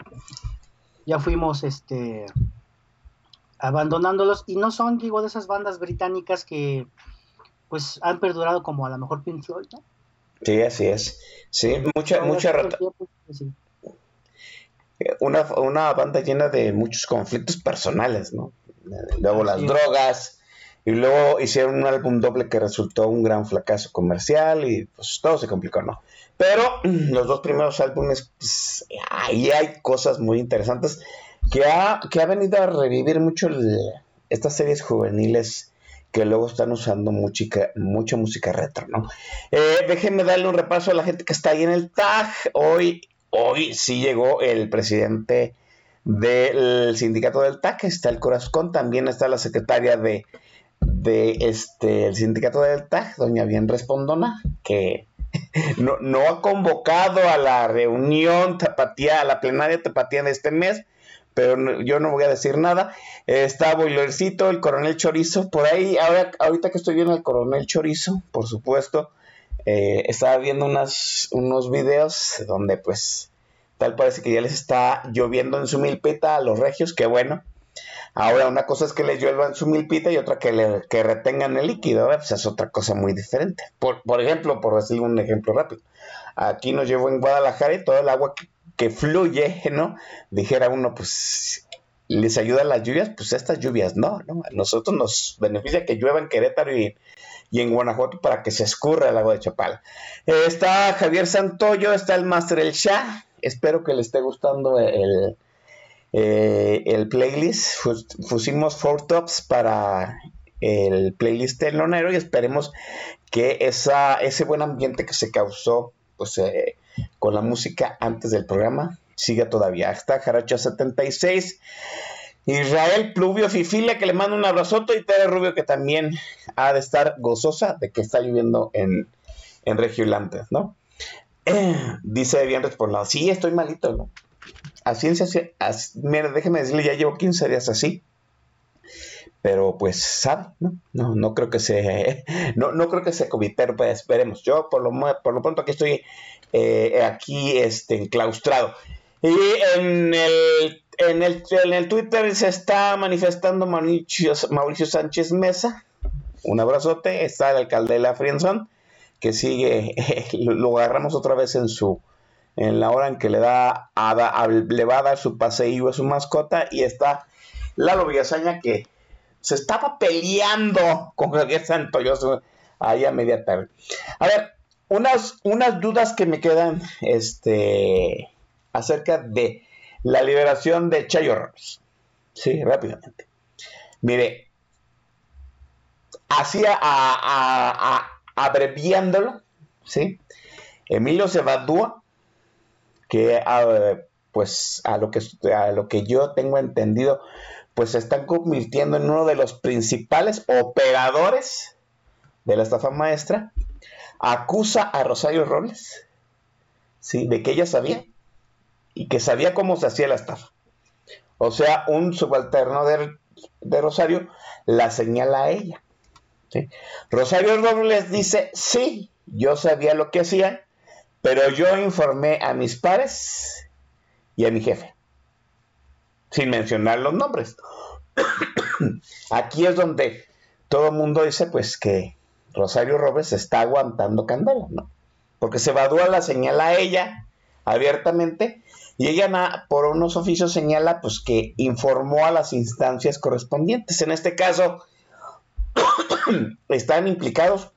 ya fuimos, este, abandonándolos y no son, digo, de esas bandas británicas que pues han perdurado como a lo mejor Pink Floyd, ¿no? Sí, así es. Sí, mucha, mucha rata- pues, sí. una, una banda llena de muchos conflictos personales, ¿no? Luego las drogas, y luego hicieron un álbum doble que resultó un gran fracaso comercial y pues todo se complicó, ¿no? Pero los dos primeros álbumes, pues, ahí hay cosas muy interesantes que ha, que ha venido a revivir mucho el- estas series juveniles que luego están usando mucha música retro, ¿no? Eh, déjenme darle un repaso a la gente que está ahí en el tag. Hoy, hoy sí llegó el presidente del sindicato del TAC, está el Corazón, también está la secretaria de, de este el sindicato del TAC, doña Bien Respondona, que no, no ha convocado a la reunión tapatía, a la plenaria tapatía de este mes, pero yo no voy a decir nada. Está Boilercito, el coronel Chorizo, por ahí, ahora, ahorita que estoy viendo el coronel Chorizo, por supuesto, eh, estaba viendo unos videos donde pues tal parece que ya les está lloviendo en su milpita a los regios, que bueno. Ahora una cosa es que les llueva en su milpita y otra que, le, que retengan el líquido, ¿eh? pues es otra cosa muy diferente. Por, por ejemplo, por decir un ejemplo rápido, aquí nos llevó en Guadalajara y todo el agua que, fluye, ¿no? Dijera uno, pues les ayuda las lluvias, pues estas lluvias no, ¿no? A nosotros nos beneficia que llueva en Querétaro y, en Guanajuato para que se escurra el agua de Chapala. Está Javier Santoyo, está el Master El Shah. Espero que le esté gustando el, eh, el playlist. Pusimos four tops para el playlist del lonero y esperemos que ese buen ambiente que se causó pues, eh, con la música antes del programa siga todavía. Está Jaracho 76. Israel Pluvio Fifila, que le mando un abrazote, y Tere Rubio, que también ha de estar gozosa de que está lloviendo en, en Regio Lantes, ¿no? Dice bien respondido, sí, estoy malito, ¿no? A ciencia, mira, déjeme decirle, ya llevo 15 días así, pero pues sabe, ¿no? No, no creo que se, no, no creo que se COVID, pero pues esperemos. Yo por lo, por lo pronto aquí estoy eh, aquí este, enclaustrado. Y en el, en, el, en el Twitter se está manifestando Mauricio, Mauricio Sánchez Mesa. Un abrazote. Está el alcalde de la Frienzón, que sigue, lo, lo agarramos otra vez en su en la hora en que le da a, le va a dar su paseío a su mascota. Y está Lalo Villasaña que se estaba peleando con Javier Santoyoso ahí a media tarde. A ver, unas, unas dudas que me quedan este, acerca de la liberación de Chayo Ramos. Sí, rápidamente. Mire, así a, a- abreviándolo, ¿sí? Emilio Cebadúa, que ah, pues a lo que a lo que yo tengo entendido, pues se están convirtiendo en uno de los principales operadores de la estafa maestra, acusa a Rosario Robles, ¿sí? de que ella sabía y que sabía cómo se hacía la estafa. O sea, un subalterno de, de Rosario la señala a ella. Rosario Robles dice, sí, yo sabía lo que hacía, pero yo informé a mis pares y a mi jefe, sin mencionar los nombres. Aquí es donde todo el mundo dice, pues que Rosario Robles está aguantando candela, ¿no? Porque se Badúa la señala a ella abiertamente y ella por unos oficios señala pues que informó a las instancias correspondientes. En este caso están implicados,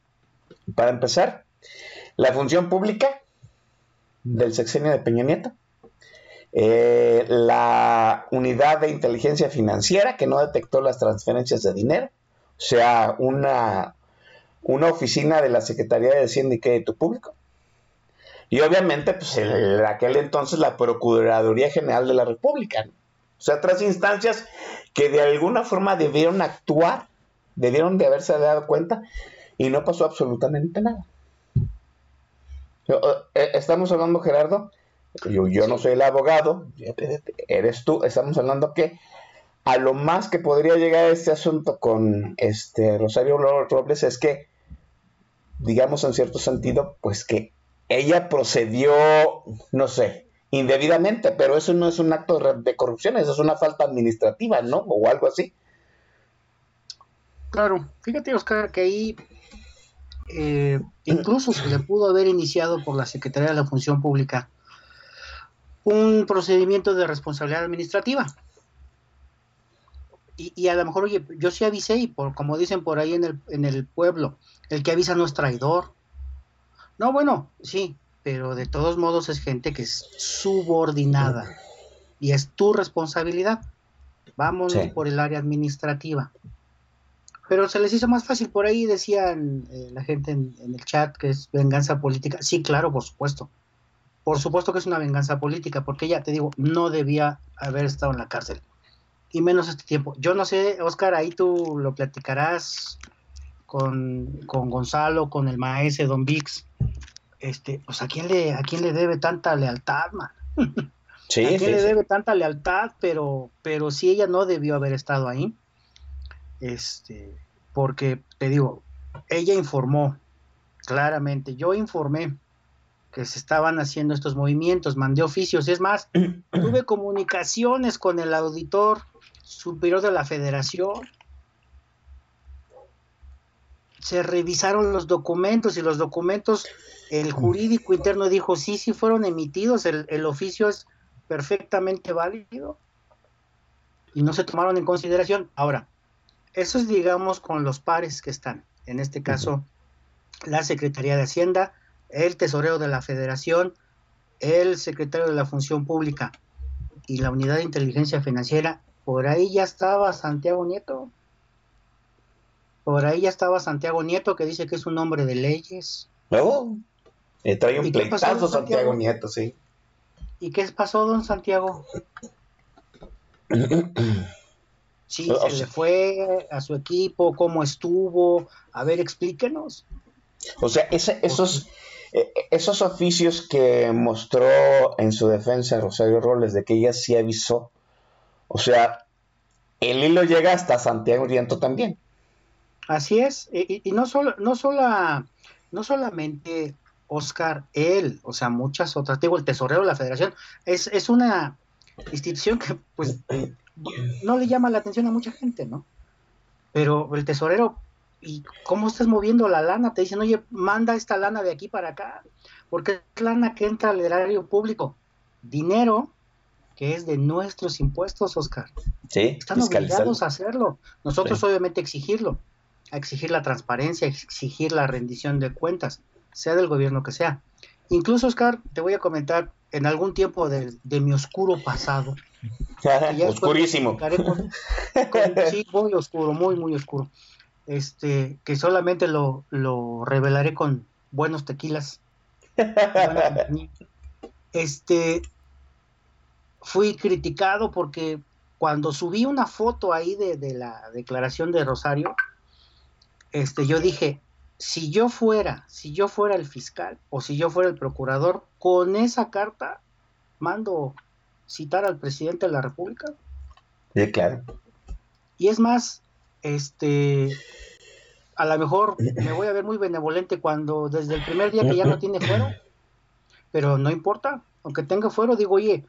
para empezar, la función pública del sexenio de Peña Nieto, eh, la unidad de inteligencia financiera que no detectó las transferencias de dinero, o sea, una, una oficina de la Secretaría de Hacienda y Crédito Público, y obviamente, pues en aquel entonces la Procuraduría General de la República. O sea, otras instancias que de alguna forma debieron actuar, debieron de haberse dado cuenta y no pasó absolutamente nada. Eh, estamos hablando, Gerardo, yo, yo no soy el abogado, eres tú, estamos hablando que a lo más que podría llegar este asunto con este Rosario Robles es que, digamos en cierto sentido, pues que ella procedió, no sé, indebidamente, pero eso no es un acto de corrupción, eso es una falta administrativa, ¿no? O algo así. Claro, fíjate Oscar que ahí eh, incluso se le pudo haber iniciado por la Secretaría de la Función Pública un procedimiento de responsabilidad administrativa. Y, a lo mejor, oye, yo sí avisé y por, como dicen por ahí en el, en el pueblo, el que avisa no es traidor. No, bueno, sí, pero de todos modos es gente que es subordinada y es tu responsabilidad. Vámonos por el área administrativa. Pero se les hizo más fácil. Por ahí decían eh, la gente en, el chat que es venganza política. Sí, claro, por supuesto. Por supuesto que es una venganza política, porque ya te digo, no debía haber estado en la cárcel. Y menos este tiempo. Yo no sé, Oscar, ahí tú lo platicarás con, con Gonzalo, con el maese Don Vix, este, pues a quién le, a quién le debe tanta lealtad, man. Sí, ¿A quién le debe tanta lealtad? Pero, pero sí ella no debió haber estado ahí. Este, porque te digo, ella informó claramente, yo informé que se estaban haciendo estos movimientos, mandé oficios, es más, tuve comunicaciones con el auditor superior de la federación se revisaron los documentos y los documentos, el jurídico interno dijo, sí, sí fueron emitidos, el, oficio es perfectamente válido y no se tomaron en consideración. Ahora, eso es, digamos, con los pares que están, en este caso, la Secretaría de Hacienda, el Tesorero de la Federación, el Secretario de la Función Pública y la Unidad de Inteligencia Financiera. Por ahí ya estaba Santiago Nieto. Por ahí ya estaba Santiago Nieto, que dice que es un hombre de leyes. No, eh, trae un pleitazo Santiago? Nieto, sí. ¿Y qué pasó, don Santiago? Sí, se le fue a su equipo, cómo estuvo. A ver, explíquenos. O sea, esos, eh, esos oficios que mostró en su defensa Rosario Robles de que ella sí avisó, o sea, el hilo llega hasta Santiago Nieto también. Así es, y, no solo, no sola, no solamente Oscar, él, o sea, muchas otras, digo, el tesorero de la federación, es, es una institución que pues no le llama la atención a mucha gente, ¿no? Pero el tesorero, ¿y cómo estás moviendo la lana? Te dicen, oye, manda esta lana de aquí para acá, porque es lana que entra al erario público, dinero que es de nuestros impuestos, Oscar. Sí, están obligados a hacerlo. Nosotros obviamente exigirlo a exigir la transparencia, a exigir la rendición de cuentas, sea del gobierno que sea. Incluso, Oscar, te voy a comentar en algún tiempo de, mi oscuro pasado. Oscurísimo. sí, muy oscuro, muy, muy oscuro. Este, que solamente lo, lo revelaré con buenos tequilas. este, fui criticado porque cuando subí una foto ahí de, de la declaración de Rosario, este, yo dije, si yo fuera, si yo fuera el fiscal o si yo fuera el procurador, con esa carta mando citar al presidente de la República. Sí, claro. Y es más, este, a lo mejor me voy a ver muy benevolente cuando desde el primer día que ya no tiene fuero, pero no importa, aunque tenga fuero, digo, oye,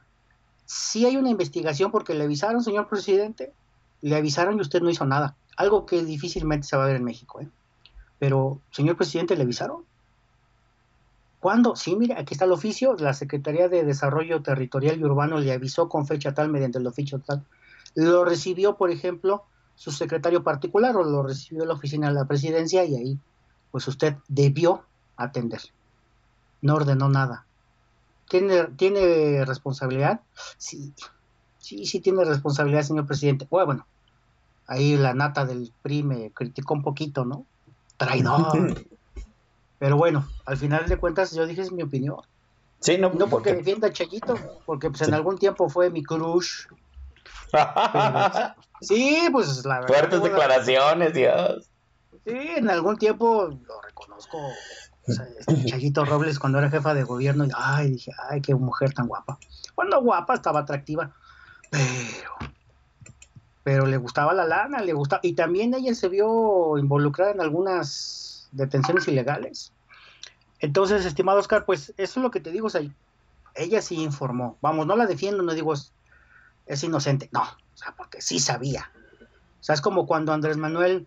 si hay una investigación porque le avisaron, señor presidente, le avisaron y usted no hizo nada, algo que difícilmente se va a ver en México, ¿eh? Pero, señor presidente, ¿le avisaron? ¿Cuándo? Sí, mire, aquí está el oficio, la Secretaría de Desarrollo Territorial y Urbano le avisó con fecha tal mediante el oficio tal. Lo recibió, por ejemplo, su secretario particular o lo recibió la oficina de la presidencia y ahí, pues usted debió atender. No ordenó nada. ¿Tiene, ¿tiene responsabilidad? Sí, sí, sí tiene responsabilidad, señor presidente. Bueno, bueno, ahí la nata del PRI me criticó un poquito, ¿no? Traidor. Pero bueno, al final de cuentas yo dije es mi opinión. Sí, no, No porque defienda a Chayito, porque pues en algún tiempo fue mi crush. Pero, sí, pues la verdad. Fuertes declaraciones, Dios. Sí, en algún tiempo lo reconozco. O sea, este Chayito Robles cuando era jefa de gobierno, y, ay, dije, ay, qué mujer tan guapa. Bueno, guapa, estaba atractiva, pero, pero le gustaba la lana, le gustaba, y también ella se vio involucrada en algunas detenciones ilegales. Entonces, estimado Oscar, pues eso es lo que te digo, o sea, ella sí informó. Vamos, no la defiendo, no digo es, es inocente, no, o sea, porque sí sabía. O sea, es como cuando Andrés Manuel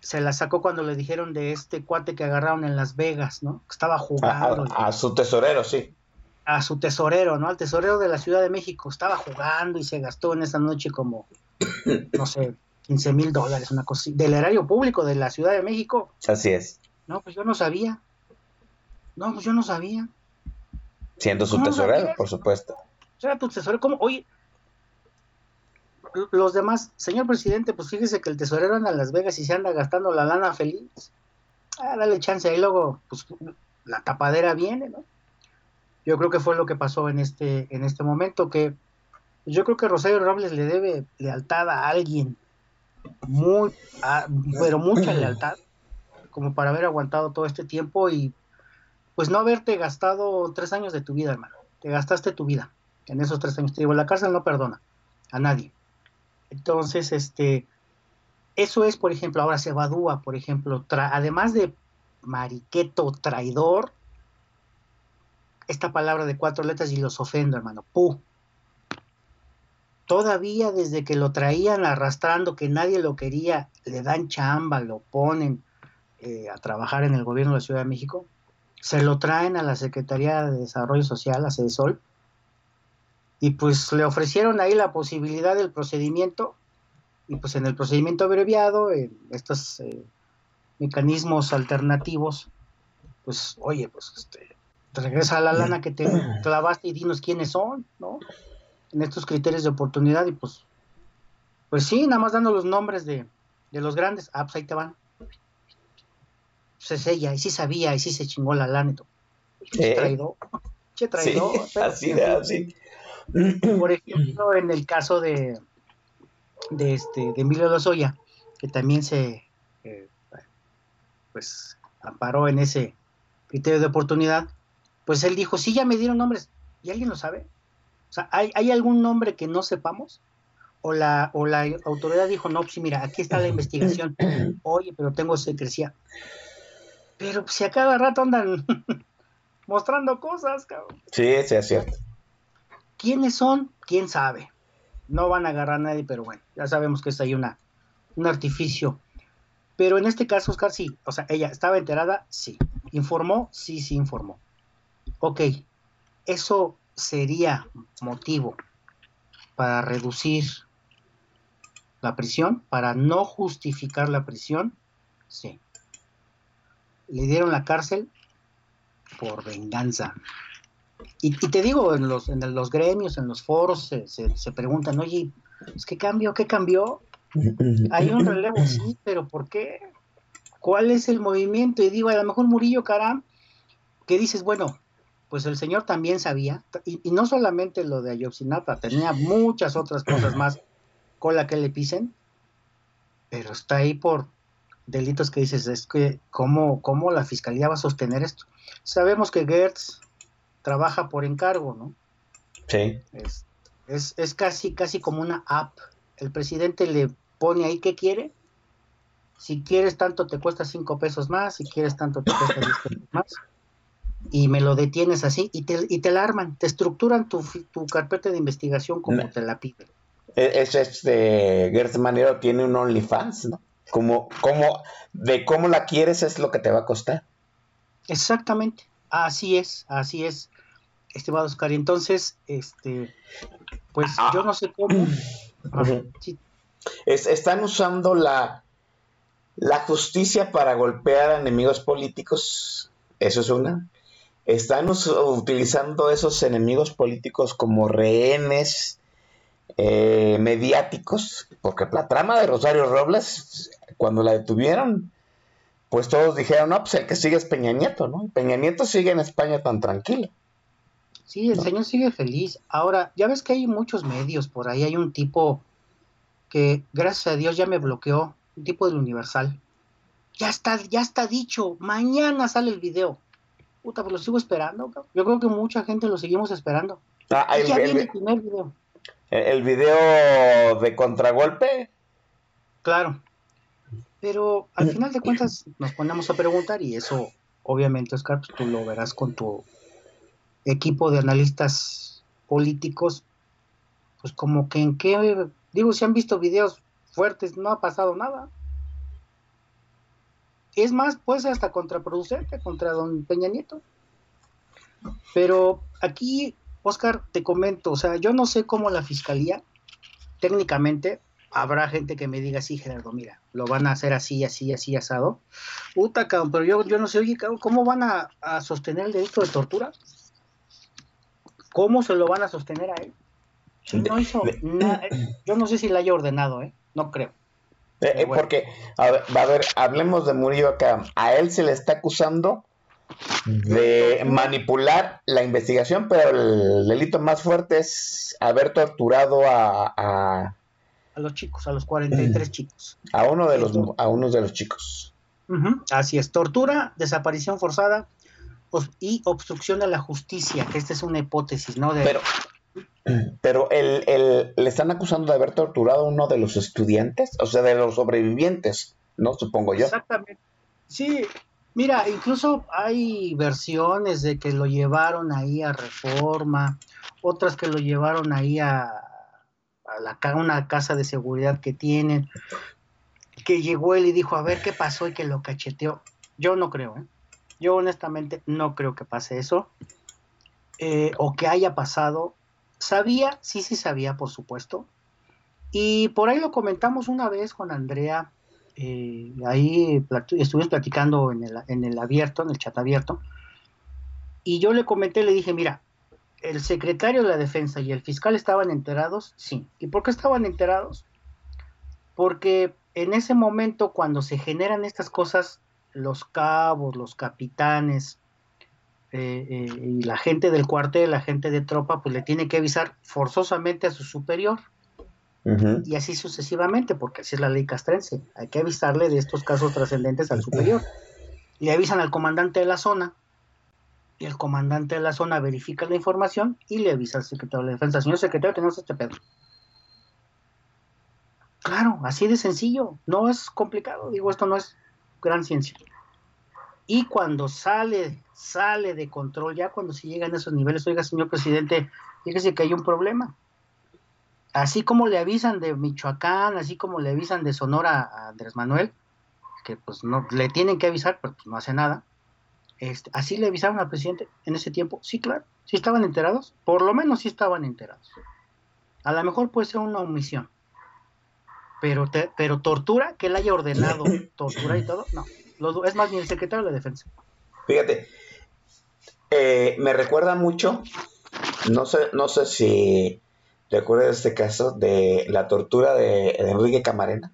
se la sacó cuando le dijeron de este cuate que agarraron en Las Vegas, ¿no? Que estaba jugando. A, a su tesorero, sí. A su tesorero, ¿no? Al tesorero de la Ciudad de México. Estaba jugando y se gastó en esa noche como, no sé, 15 mil dólares, una cosa del erario público de la Ciudad de México. Así es. No, pues yo no sabía. No, pues yo no sabía. Siendo su ¿Cómo tesorero, por supuesto. Sea, tu tesorero, ¿cómo? Oye, los demás, señor presidente, pues fíjese que el tesorero anda en Las Vegas y se anda gastando la lana feliz. Ah, dale chance ahí luego, pues la tapadera viene, ¿no? Yo creo que fue lo que pasó en este, en este momento, que yo creo que Rosario Robles le debe lealtad a alguien, muy, a- pero mucha lealtad, como para haber aguantado todo este tiempo y pues no haberte gastado tres años de tu vida, hermano. Te gastaste tu vida en esos tres años. Te digo, la cárcel no perdona a nadie. Entonces, este, eso es, por ejemplo, ahora se evadúa, por ejemplo, además de mariqueto, traidor, esta palabra de cuatro letras y los ofendo, hermano, pu. Todavía desde que lo traían arrastrando, que nadie lo quería, le dan chamba, lo ponen eh, a trabajar en el gobierno de la Ciudad de México, se lo traen a la Secretaría de Desarrollo Social, a CEDESOL, y pues le ofrecieron ahí la posibilidad del procedimiento, y pues en el procedimiento abreviado, en estos eh, mecanismos alternativos, pues oye, pues este, te regresa la lana que te clavaste y dinos quiénes son, ¿no? En estos criterios de oportunidad, y pues, pues sí, nada más dando los nombres de, de los grandes, ah, pues ahí te van. Pues es ella, y sí sabía, y sí se chingó la lana y todo. Sí. Traidor. Che, Sí, traidor. pero- así de así. por ejemplo, en el caso de, de, este, de Emilio Lozoya, que también se eh, pues amparó en ese criterio de oportunidad, pues él dijo, sí, ya me dieron nombres, ¿y alguien lo sabe? O sea, ¿hay, hay algún nombre que no sepamos? O la, o la autoridad dijo, no, pues sí, mira, aquí está la investigación. Oye, pero tengo secrecía. Pero pues, si a cada rato andan mostrando cosas, cabrón. Sí, sí, es cierto. ¿Quiénes son? ¿Quién sabe? No van a agarrar a nadie, pero bueno, ya sabemos que es ahí una, un artificio. Pero en este caso, Oscar, sí. O sea, ella estaba enterada, sí. ¿Informó? Sí, sí informó. Ok, eso sería motivo para reducir la prisión, para no justificar la prisión, sí. Le dieron la cárcel por venganza. Y, te digo, en los, en los gremios, en los foros, se, se- preguntan, oye, pues, ¿qué cambió? ¿Qué cambió? Hay un relevo, sí, pero ¿por qué? ¿Cuál es el movimiento? Y digo, a lo mejor Murillo Caram, que dices, bueno, pues el señor también sabía, y, y no solamente lo de Ayotzinapa, tenía muchas otras cosas más con la que le pisen, pero está ahí por delitos que dices, es que cómo, cómo la fiscalía va a sostener esto. Sabemos que Gertz trabaja por encargo, ¿no? Sí. Es, es, es casi, casi como una app. El presidente le pone ahí qué quiere. Si quieres tanto te cuesta cinco pesos más, si quieres tanto te cuesta 10 pesos más. Y me lo detienes así y te, y te la arman, te estructuran tu, tu carpeta de investigación como No. te la piden. E- Es este Gertz Manero tiene un OnlyFans, ¿no? Como, como, de cómo la quieres es lo que te va a costar. Exactamente, así es, así es, estimado Oscar. Y entonces, este, pues Ah. yo no sé cómo. Ah, sí, Es- están usando la, la justicia para golpear a enemigos políticos. Eso es una. Están utilizando esos enemigos políticos como rehenes eh, mediáticos. Porque la trama de Rosario Robles, cuando la detuvieron, pues todos dijeron, no, pues el que sigue es Peña Nieto, ¿no? Peña Nieto sigue en España tan tranquilo. Sí, el señor sigue feliz. Ahora, ya ves que hay muchos medios por ahí. Hay un tipo que, gracias a Dios, ya me bloqueó, un tipo del Universal. Ya está, ya está dicho. Mañana sale el video. Puta, pues lo sigo esperando. cabrón. Yo creo que mucha gente lo seguimos esperando. Ah, el, ya el- viene el primer video. El video de contragolpe, Claro. Pero al final de cuentas nos ponemos a preguntar y eso, obviamente, Oscar, tú lo verás con tu equipo de analistas políticos, pues como que en qué, digo, si han visto videos fuertes, no ha pasado nada. Es más, puede ser hasta contraproducente contra don Peña Nieto. Pero aquí, Oscar, te comento, o sea, yo no sé cómo la fiscalía, técnicamente, habrá gente que me diga, sí, Gerardo, mira, lo van a hacer así, así, así, asado. Puta, cabrón, pero yo, yo no sé, oye, cabrón, ¿cómo van a, a sostener el delito de tortura? ¿Cómo se lo van a sostener a él? Si no hizo nada, yo no sé si le haya ordenado, ¿eh? No creo. Eh, eh, bueno. Porque, a ver, a ver, hablemos de Murillo acá. A él se le está acusando de manipular la investigación, pero el delito más fuerte es haber torturado a, a, A los chicos, a los 43 chicos. a uno de los a unos de los chicos. Así es, tortura, desaparición forzada y obstrucción a la justicia, que esta es una hipótesis, ¿no? De, Pero, pero el, el- le están acusando de haber torturado a uno de los estudiantes, o sea, de los sobrevivientes, ¿no? Supongo yo. Exactamente. Sí, mira, incluso hay versiones de que lo llevaron ahí a Reforma, otras que lo llevaron ahí a, la, una casa de seguridad que tienen, que llegó él y dijo, a ver qué pasó y que lo cacheteó. Yo no creo, ¿eh? Yo honestamente no creo que pase eso. Eh, o que haya pasado. Sabía, sí, sí sabía, por supuesto. Y por ahí lo comentamos una vez con Andrea, eh, ahí estuvimos platicando en el, en el abierto, en el chat abierto, y yo le comenté, le dije, mira, el secretario de la defensa y el fiscal estaban enterados, sí. ¿Y por qué estaban enterados? Porque en ese momento, cuando se generan estas cosas, los cabos, los capitanes eh, eh, y la gente del cuartel, la gente de tropa, pues le tiene que avisar forzosamente a su superior Y así sucesivamente, porque así es la ley castrense. Hay que avisarle de estos casos trascendentes al superior. Le avisan al comandante de la zona, y el comandante de la zona verifica la información y le avisa al secretario de defensa. Señor secretario, tenemos este pedo. Claro, así de sencillo. No es complicado. Digo, esto no es gran ciencia. Y cuando sale, sale de control, ya cuando se llegan a esos niveles, oiga, señor presidente, fíjese que hay un problema así como le avisan de Michoacán, así como le avisan de Sonora a Andrés Manuel, que pues no le tienen que avisar, pero pues no hace nada. Este, así le avisaron al presidente en ese tiempo. Sí, claro, sí estaban enterados, por lo menos sí estaban enterados. A lo mejor puede ser una omisión. Pero, te- pero tortura, que él haya ordenado tortura y todo, no. Lo es más, ni el secretario de la defensa. Fíjate, eh, me recuerda mucho, no sé, no sé si te acuerdas de este caso de la tortura de, de Enrique Camarena.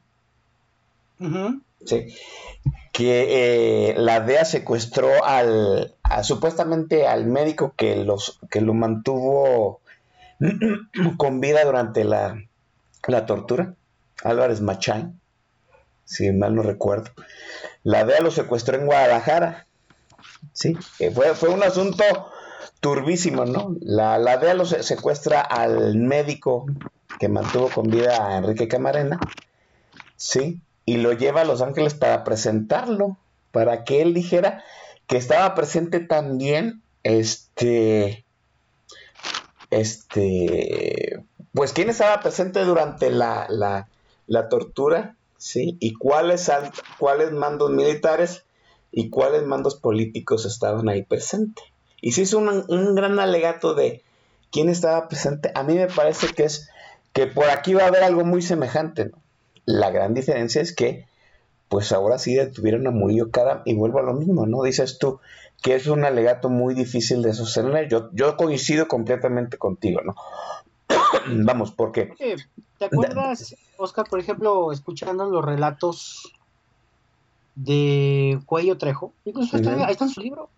¿sí? que eh, la DEA secuestró al, a- supuestamente al médico que, los, que lo mantuvo con vida durante la, la tortura, Álvarez Machay, si mal no recuerdo. La DEA lo secuestró en Guadalajara. Sí, eh, fue, fue un asunto turbísimo, ¿no? La, la DEA lo se- secuestra al médico que mantuvo con vida a Enrique Camarena, sí, y lo lleva a Los Ángeles para presentarlo, para que él dijera que estaba presente también, este, este, pues quién estaba presente durante la, la, la tortura, sí, y cuáles, cuáles mandos militares y cuáles mandos políticos estaban ahí presentes. Y se hizo un, un gran alegato de quién estaba presente. A mí me parece que es que por aquí va a haber algo muy semejante. ¿no? La gran diferencia es que, pues ahora sí detuvieron a Murillo Karam y vuelvo a lo mismo, ¿no? Dices tú que es un alegato muy difícil de sostener. Yo, yo coincido completamente contigo, ¿no? Vamos, porque ¿Te acuerdas, Oscar, por ejemplo, escuchando los relatos de Cuello Trejo? Incluso está- ahí está en su libro.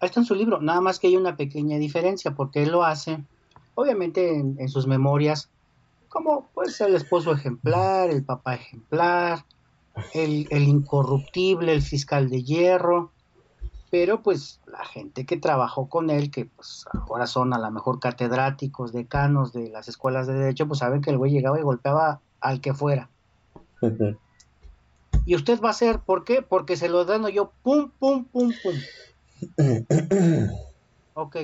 Ahí está en su libro. Nada más que hay una pequeña diferencia, porque él lo hace, obviamente, en, en sus memorias, como pues el esposo ejemplar, el papá ejemplar, el, el incorruptible, el fiscal de hierro. Pero pues la gente que trabajó con él, que pues ahora son a lo mejor catedráticos, decanos de las escuelas de derecho, pues saben que el güey llegaba y golpeaba al que fuera. Y usted va a ser, ¿por qué? Porque se lo dan yo, pum, pum, pum, pum. Ok,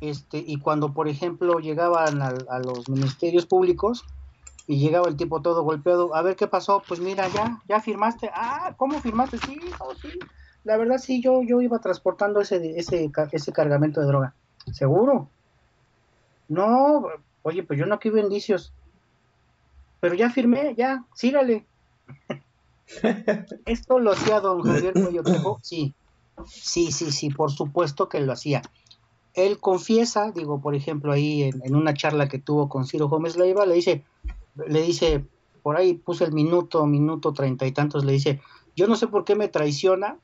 este, y cuando por ejemplo llegaban a, los ministerios públicos y llegaba el tipo todo golpeado, a ver qué pasó, pues mira, ya, ya firmaste, ah, ¿cómo firmaste? Sí, oh, sí, la verdad sí, yo, yo iba transportando ese, ese, ese cargamento de droga, ¿seguro? No, oye, pues yo no quiero indicios, pero ya firmé, ya, sígale. ¿Esto lo hacía don Javier Cuello? Sí, sí, sí, sí, por supuesto que lo hacía él confiesa, digo, por ejemplo, ahí en, una charla que tuvo con Ciro Gómez Leiva, le dice, le dice, por ahí puse el minuto, minuto treinta y tantos, le dice, yo no sé por qué me traiciona,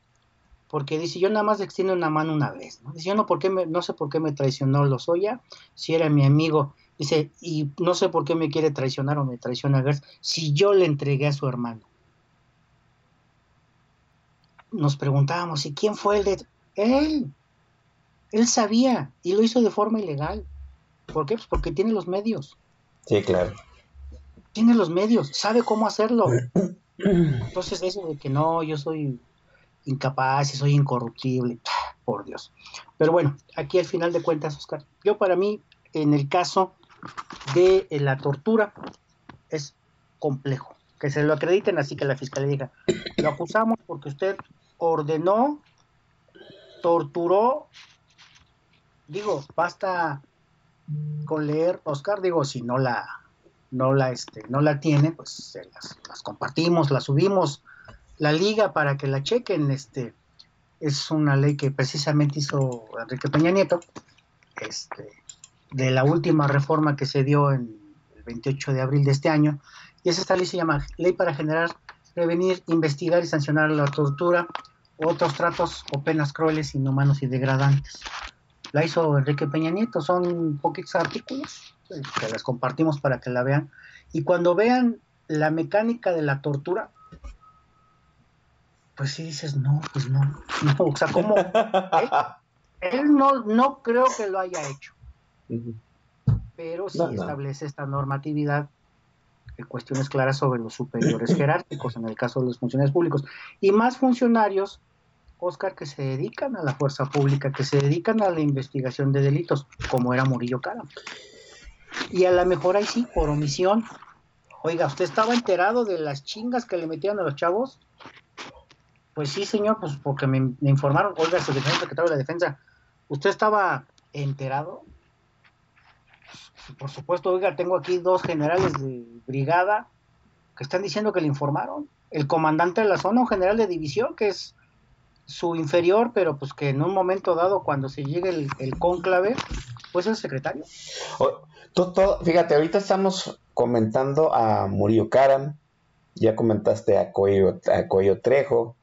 porque dice, yo nada más extiendo una mano una vez, ¿no? Dice, yo no, por qué me, no sé por qué me traicionó Lozoya, si era mi amigo, dice, y no sé por qué me quiere traicionar o me traiciona Gers, si yo le entregué a su hermano. Nos preguntábamos, ¿y quién fue el de...? Él, él sabía y lo hizo de forma ilegal. ¿Por qué? Pues porque tiene los medios. Sí, claro. Tiene los medios, sabe cómo hacerlo. Entonces, eso de que no, yo soy incapaz y soy incorruptible, por Dios. Pero bueno, aquí al final de cuentas, Oscar, yo para mí, en el caso de eh, la tortura, es complejo. Que se lo acrediten así que la fiscalía diga, lo acusamos porque usted ordenó, torturó, digo, basta con leer, Oscar, digo, si no la, no la, este, no la tiene, pues se las, las compartimos, las subimos, la liga para que la chequen, este, es una ley que precisamente hizo Enrique Peña Nieto, este, de la última reforma que se dio en el 28 de abril de este año, y esa esta ley se llama Ley para generar, prevenir, investigar y sancionar la tortura, otros tratos o penas crueles, inhumanos y degradantes. La hizo Enrique Peña Nieto, son poquitos artículos eh, que les compartimos para que la vean. Y cuando vean la mecánica de la tortura, pues sí dices, no, pues no, no, o sea, ¿cómo? Él, él no, no creo que lo haya hecho, pero sí No, no. establece esta normatividad de cuestiones claras sobre los superiores jerárquicos, en el caso de los funcionarios públicos, y más funcionarios, Oscar, que se dedican a la fuerza pública, que se dedican a la investigación de delitos, como era Murillo Karam. Y a lo mejor ahí sí, por omisión. Oiga, ¿usted estaba enterado de las chingas que le metían a los chavos? Pues sí, señor, pues porque me, informaron. Oiga, secretario, secretario de la Defensa, ¿usted estaba enterado? Por supuesto, oiga, tengo aquí dos generales de brigada que están diciendo que le informaron. El comandante de la zona, un general de división, que es su inferior, pero pues que en un momento dado, cuando se llegue el, el cónclave, pues es el secretario. Fíjate, ahorita estamos comentando a Murillo Karam, ya comentaste a Coello, a Trejo,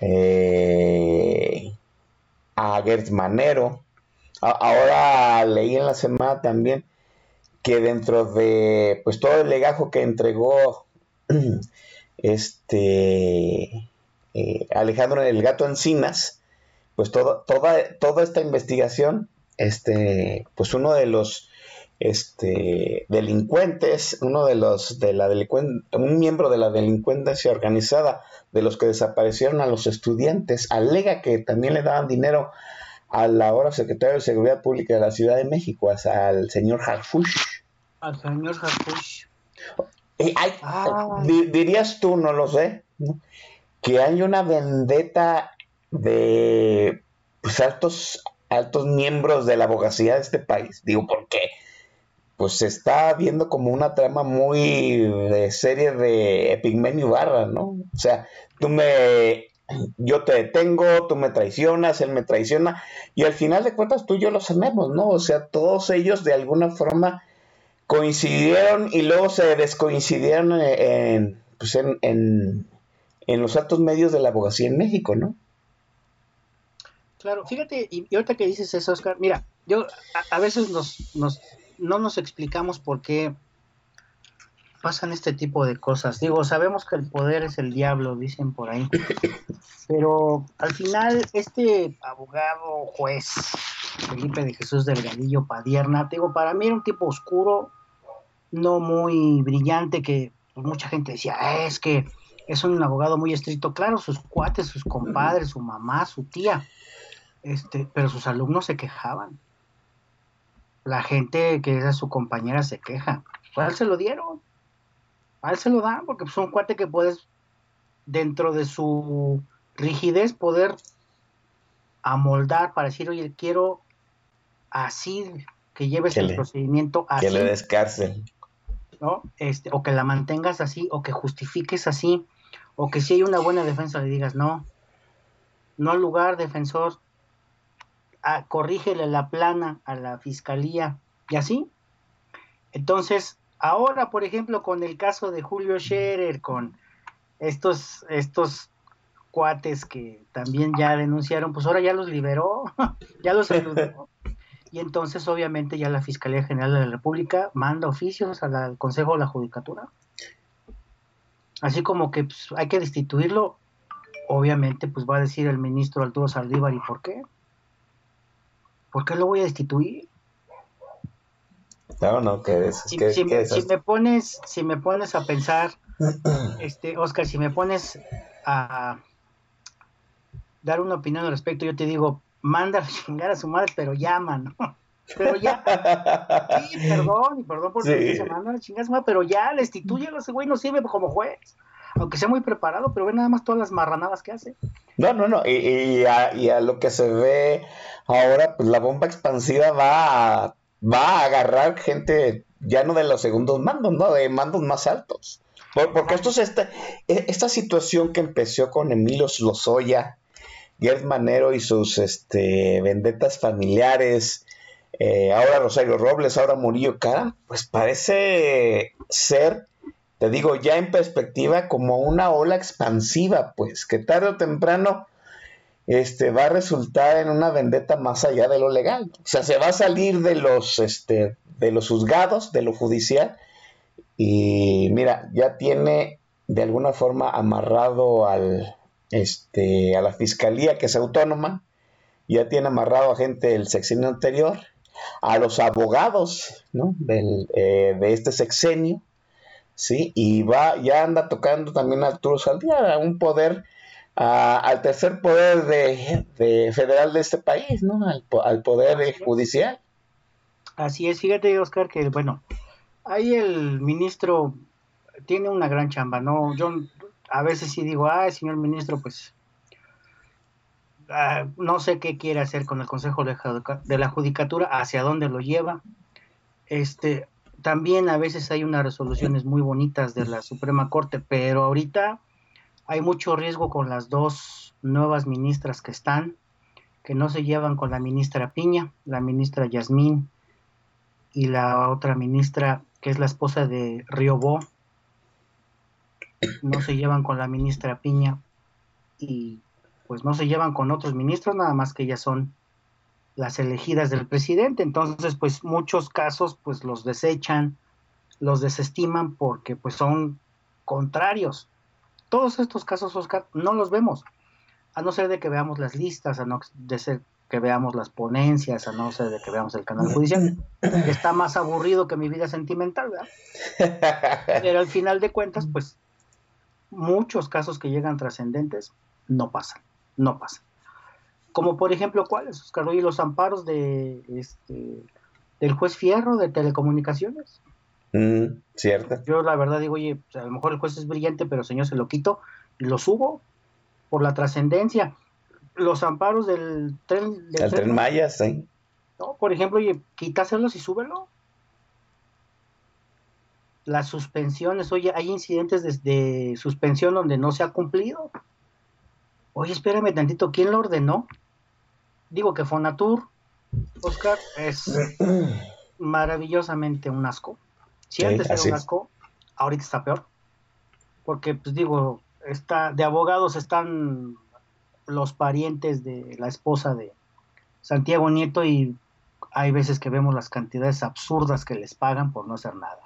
eh, a Gertz Manero. Ahora leí en la semana también que dentro de pues todo el legajo que entregó este eh, Alejandro el gato Encinas, pues todo- toda, toda esta investigación, este, pues uno de los este, delincuentes, uno de los de la un miembro de la delincuencia organizada de los que desaparecieron a los estudiantes, alega que también le daban dinero al ahora secretario de Seguridad Pública de la Ciudad de México, al señor Harfush. Al señor Harfush. Eh, Ah. di- dirías tú, no lo sé, ¿no? Que hay una vendetta de pues, altos, altos miembros de la abogacía de este país. Digo, ¿por qué? Pues se está viendo como una trama muy de serie de Epigmenio Barra, ¿no? O sea, tú me... Yo te detengo, tú me traicionas, él me traiciona, y al final de cuentas tú y yo lo sabemos, ¿no? O sea, todos ellos de alguna forma coincidieron y luego se descoincidieron en, en, pues en, en- en los altos medios de la abogacía en México, ¿no? Claro, fíjate, y, ahorita que dices eso, Oscar, mira, yo a, veces nos, no nos explicamos por qué pasan este tipo de cosas. Digo, sabemos que el poder es el diablo, dicen por ahí, pero al final este abogado juez, Felipe de Jesús Delgadillo Padierna, digo, para mí era un tipo oscuro, no muy brillante, que pues, mucha gente decía, "Ah, es que es un abogado muy estricto. Claro, sus cuates, sus compadres, su mamá, su tía, este, pero sus alumnos se quejaban. La gente que era su compañera se queja. Pues a él se lo dieron. A él se lo dan porque es un cuate que puedes, dentro de su rigidez, poder amoldar para decir, oye, quiero así que lleves Que el le- procedimiento así. Que le des cárcel. ¿no? Este, o que la mantengas así, o que justifiques así, o que si hay una buena defensa le digas, no, no lugar, defensor, ah, corrígele la plana a la fiscalía, y así. Entonces, ahora, por ejemplo, con el caso de Julio Scherer, con estos, estos cuates que también ya denunciaron, pues ahora ya los liberó, ya los ayudó. Y entonces, obviamente, ya la Fiscalía General de la República manda oficios al Consejo de la Judicatura. Así como que pues, hay que destituirlo, obviamente, pues va a decir el ministro Arturo Saldívar, ¿y por qué? ¿Por qué lo voy a destituir? No, no, que es, Si, que, si que me, es- si me pones, si me pones a pensar, este, Oscar, si me pones a dar una opinión al respecto, yo te digo, manda a chingar a su madre, pero llama, ¿no? Pero ya, sí, perdón, y perdón por Sí. decir, se manda a chingar a su madre, pero ya, destituyelo, ese güey no sirve como juez. Aunque sea muy preparado, pero ve nada más todas las marranadas que hace. No, no, no. Y, y a, y a lo que se ve ahora, pues la bomba expansiva va a, va a agarrar gente ya no de los segundos mandos, ¿no? De mandos más altos. Por- porque esto es esta, e- esta situación que empezó con Emilio Lozoya, Gerd Manero y sus este, vendetas familiares, eh, ahora Rosario Robles, ahora Murillo Cara, pues parece ser te digo, ya en perspectiva como una ola expansiva, pues, que tarde o temprano este, va a resultar en una vendetta más allá de lo legal. O sea, se va a salir de los, este, de los juzgados, de lo judicial, y mira, ya tiene de alguna forma amarrado al, este, a la fiscalía, que es autónoma, ya tiene amarrado a gente del sexenio anterior, a los abogados ¿no? del, eh, de este sexenio, ¿sí? Y va, ya anda tocando también a Arturo Saldívar, a un poder, a- al tercer poder de, de federal de este país, ¿no? Al, al poder judicial. Así es, fíjate, Oscar, que bueno, ahí el ministro tiene una gran chamba, ¿no? Yo a veces sí digo, ay, señor ministro, pues ah, no sé qué quiere hacer con el Consejo de la Judicatura, hacia dónde lo lleva. Este, también a veces hay unas resoluciones muy bonitas de la Suprema Corte, pero ahorita hay mucho riesgo con las dos nuevas ministras que están, que no se llevan con la ministra Piña, la ministra Yasmín y la otra ministra, que es la esposa de Riobó, no se llevan con la ministra Piña y pues no se llevan con otros ministros, nada más que ellas son las elegidas del presidente. Entonces, pues muchos casos, pues los desechan, los desestiman porque pues son contrarios. Todos estos casos, Oscar, no los vemos, a no ser de que veamos las listas, a no de ser que veamos las ponencias, a no ser de que veamos el canal judicial, que está más aburrido que mi vida sentimental, ¿verdad? Pero al final de cuentas, pues muchos casos que llegan trascendentes no pasan, no pasan. Como por ejemplo, ¿cuáles, Oscar? Oye, los amparos de este del juez Fierro de telecomunicaciones. Mm, cierto. Yo la verdad digo, oye, pues, a lo mejor el juez es brillante, pero señor se lo quito y lo subo por la trascendencia. Los amparos del tren. Del El tren Maya, sí. ¿no? Por ejemplo, oye, quítaselos y súbelo. Las suspensiones, oye, hay incidentes de, de suspensión donde no se ha cumplido. Oye, espérame tantito, ¿quién lo ordenó? Digo que Fonatur, Oscar, es maravillosamente un asco. Si Sí, antes era un asco, ahorita está peor. Porque, pues digo, está, de abogados están los parientes de la esposa de Santiago Nieto y hay veces que vemos las cantidades absurdas que les pagan por no hacer nada.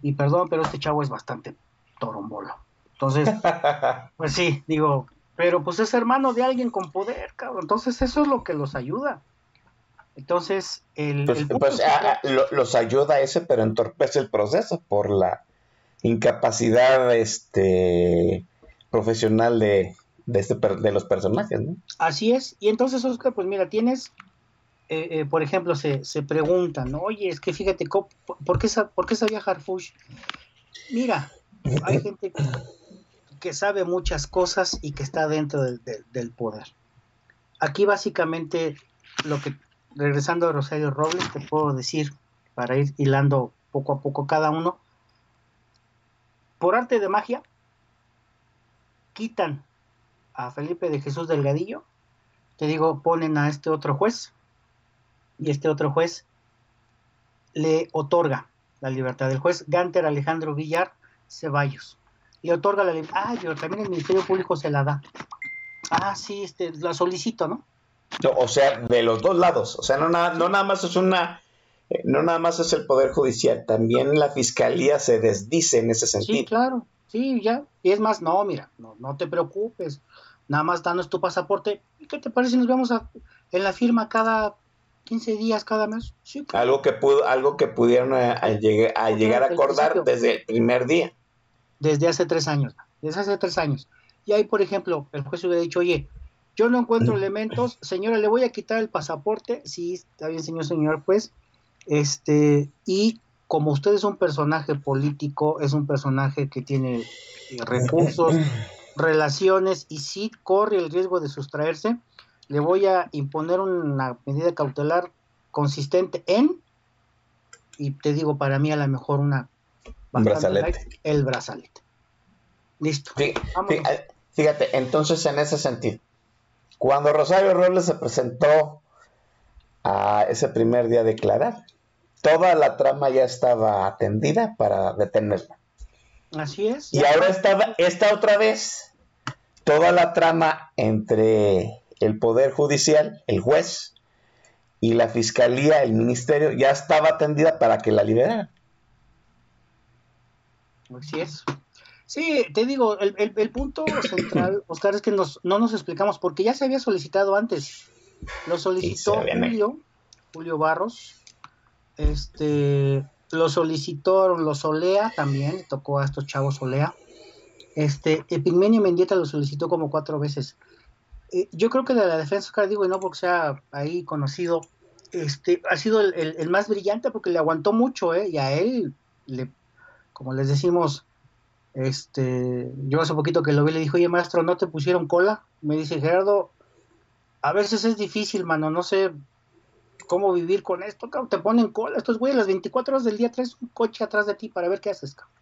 Y perdón, pero este chavo es bastante torombolo. Entonces, pues sí, digo, pero pues es hermano de alguien con poder, cabrón. Entonces eso es lo que los ayuda. Entonces, el, Pues, el pues, que- ah, ah, lo- los ayuda ese, pero entorpece el proceso por la incapacidad este profesional de, de, este, de los personajes, ¿no? Así es. Y entonces, Oscar, pues mira, tienes, eh, eh, por ejemplo, se, se preguntan, ¿no? oye, es que fíjate, ¿por qué, ¿por qué sabía Harfush? Mira, hay gente que, sabe muchas cosas y que está dentro del, del- del poder. Aquí básicamente lo que, regresando a Rosario Robles, te puedo decir, para ir hilando poco a poco cada uno, por arte de magia, quitan a Felipe de Jesús Delgadillo, te digo, ponen a este otro juez, y este otro juez le otorga la libertad. El juez Ganter Alejandro Villar Ceballos. Le otorga la libertad. Ah, yo también el Ministerio Público se la da. Ah, sí, este, la solicito, ¿no? No, O sea, de los dos lados. O sea, no, na- no nada más es una. eh, No nada más es el Poder Judicial, también la Fiscalía se desdice en ese Sí, sentido. claro, sí, ya. Y es más, no, mira, no, no te preocupes. Nada más danos tu pasaporte. ¿Y qué te parece si nos vemos a- en la firma cada 15 días, cada mes? Sí, claro. Algo que pudo, algo que pudieron eh, a llegue- a llegar a acordar desde el primer día. Desde hace tres años, desde hace tres años. Y ahí, por ejemplo, el juez hubiera dicho, oye, yo no encuentro elementos, señora, le voy a quitar el pasaporte, sí, está bien, señor, señor juez, este, y como usted es un personaje político, es un personaje que tiene eh, recursos, relaciones, y sí corre el riesgo de sustraerse, le voy a imponer una medida cautelar consistente en, y te digo, para mí a lo mejor una brazalete. el brazalete. Listo. Fí- Vámonos. fí- eh, Fíjate, entonces en ese sentido, cuando Rosario Robles se presentó a ese primer día a declarar, toda la trama ya estaba atendida para detenerla. Así es. Y ahora estaba esta otra vez, toda la trama entre el Poder Judicial, el juez, y la Fiscalía, el Ministerio, ya estaba atendida para que la liberaran. Así es. Sí, te digo, el, el- el punto central, Oscar, es que nos, no nos explicamos, porque ya se había solicitado antes. Lo solicitó. Julio, Julio Barros. Este, lo solicitó los Olea también, le tocó a estos chavos Olea. Este, Epigmenio Mendieta lo solicitó como cuatro veces. Eh, yo creo que de la defensa, Oscar, digo, y no porque sea ahí conocido, este, ha sido el, el- el más brillante porque le aguantó mucho, ¿eh? Y a él, le, como les decimos, este, yo hace poquito que lo vi, le dijo, oye, maestro, ¿no te pusieron cola? Me dice, Gerardo, a veces es difícil, mano, no sé cómo vivir con esto, cabrón, te ponen cola, estos güeyes las 24 horas del día traes un coche atrás de ti para ver qué haces, cabrón.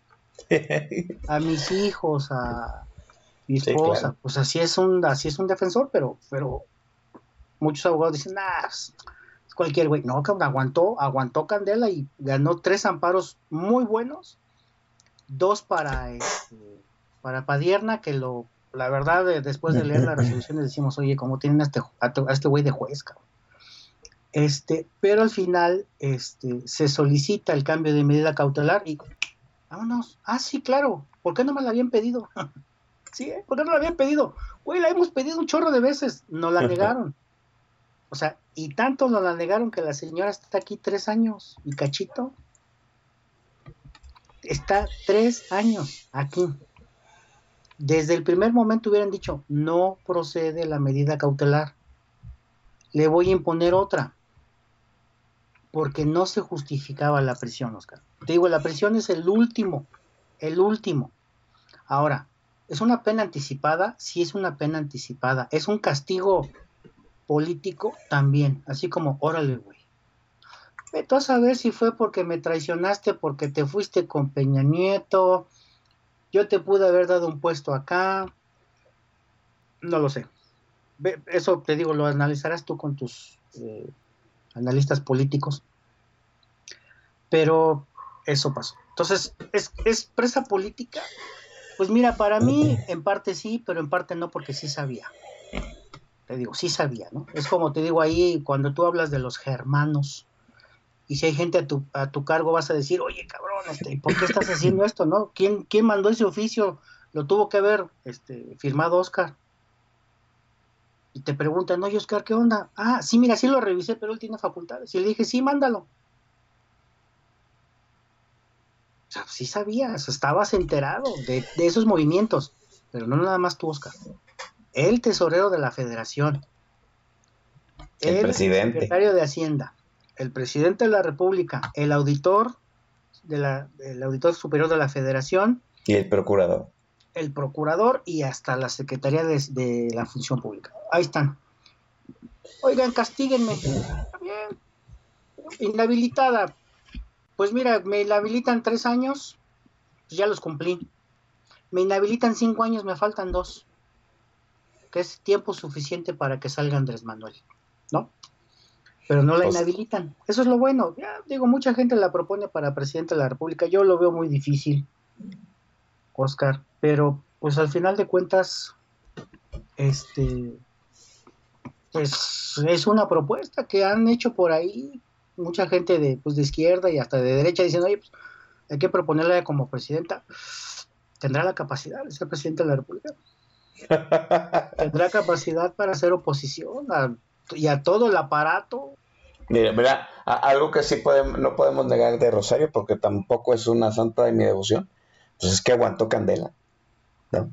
A mis hijos, a mi Sí, esposa, claro. pues así es un, así es un defensor, pero, pero muchos abogados dicen, nah, es cualquier güey. No, cabrón, aguantó, aguantó Candela y ganó tres amparos muy buenos, dos para este, para Padierna, que lo, la verdad, de- después de leer las resoluciones decimos, oye, ¿cómo tienen a este, a a este güey de juez, cabrón? Este, pero al final este, se solicita el cambio de medida cautelar y vámonos. Ah, sí, claro. ¿Por qué no me la habían pedido? sí, ¿eh? ¿por qué no la habían pedido? Güey, la hemos pedido un chorro de veces. No la negaron. O sea, y tanto nos la negaron que la señora está aquí tres años y cachito. Está tres años aquí. Desde el primer momento hubieran dicho, no procede la medida cautelar. Le voy a imponer otra. Porque no se justificaba la prisión, Oscar. Te digo, la prisión es el último, el último. Ahora, ¿es una pena anticipada? Sí es una pena anticipada. ¿Es un castigo político? También. Así como, órale, güey. Vete a saber si fue porque me traicionaste, porque te fuiste con Peña Nieto. Yo te pude haber dado un puesto acá. No lo sé. Eso te digo, lo analizarás tú con tus eh, analistas políticos. Pero eso pasó. Entonces, ¿es, ¿es presa política? Pues mira, para mí en parte sí, pero en parte no, porque sí sabía. Te digo, sí sabía, ¿no? Es como te digo ahí, cuando tú hablas de los germanos, y si hay gente a tu, a tu cargo, vas a decir, oye, cabrón, este, ¿por qué estás haciendo esto, no? ¿Quién, quién mandó ese oficio? Lo tuvo que haber este, firmado Oscar. Y te preguntan, oye, Oscar, ¿qué onda? Ah, sí, mira, sí lo revisé, pero él tiene facultades. Y le dije, sí, mándalo. O sea, sí sabías, estabas enterado de, de esos movimientos, pero no nada más tú, Oscar. El tesorero de la federación, El presidente. secretario de Hacienda, el presidente de la República, el auditor, de la, el auditor superior de la federación, Y el procurador. el procurador y hasta la Secretaría de, de la Función Pública. Ahí están. Oigan, castíguenme. Está bien. Inhabilitada. Pues mira, me inhabilitan tres años, pues ya los cumplí. Me inhabilitan cinco años, me faltan dos. Que es tiempo suficiente para que salga Andrés Manuel, ¿no? Pero no la Pues- inhabilitan. Eso es lo bueno. Ya digo, mucha gente la propone para presidente de la República. Yo lo veo muy difícil. Oscar, pero pues al final de cuentas, este, pues es una propuesta que han hecho por ahí mucha gente de, pues, de izquierda y hasta de derecha diciendo, oye, pues, hay que proponerla como presidenta. ¿Tendrá la capacidad de ser presidente de la República? ¿Tendrá capacidad para hacer oposición a- y a todo el aparato? Mira, mira, algo que sí podemos, no podemos negar de Rosario, porque tampoco es una santa de mi devoción, pues es que aguantó Candela. ¿no?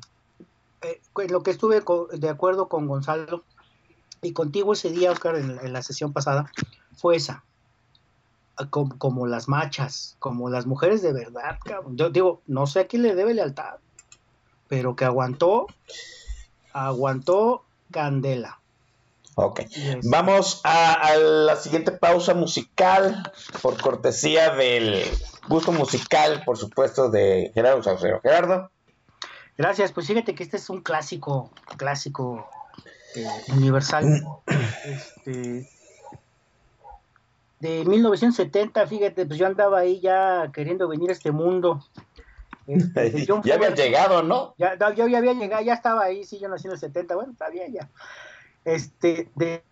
eh, en lo que estuve de acuerdo con Gonzalo y contigo ese día, Oscar, en, en la sesión pasada, fue esa. Ah, Como, como las machas, como las mujeres de verdad, cabrón. Yo digo, no sé a quién le debe lealtad, pero que aguantó, aguantó Candela. Ok. Vamos a, a la siguiente pausa musical, por cortesía del gusto musical, por supuesto, de Gerardo Saucero. Gerardo. Gracias, pues fíjate que este es un clásico, clásico eh, universal. Este, de 1970, fíjate, pues yo andaba ahí ya queriendo venir a este mundo. Este, ya había llegado, ¿no? Ya, no, yo ya había llegado, ya estaba ahí, sí, yo nací en el 70, bueno, está bien ya. Este, de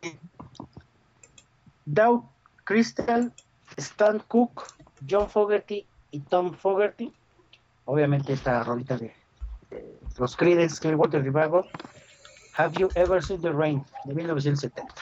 Dow Crystal, Stan Cook, John Fogerty y Tom Fogerty. Obviamente esta rolita de, de los Creedence Clearwater Revival. Have You Ever Seen the Rain? de 1970.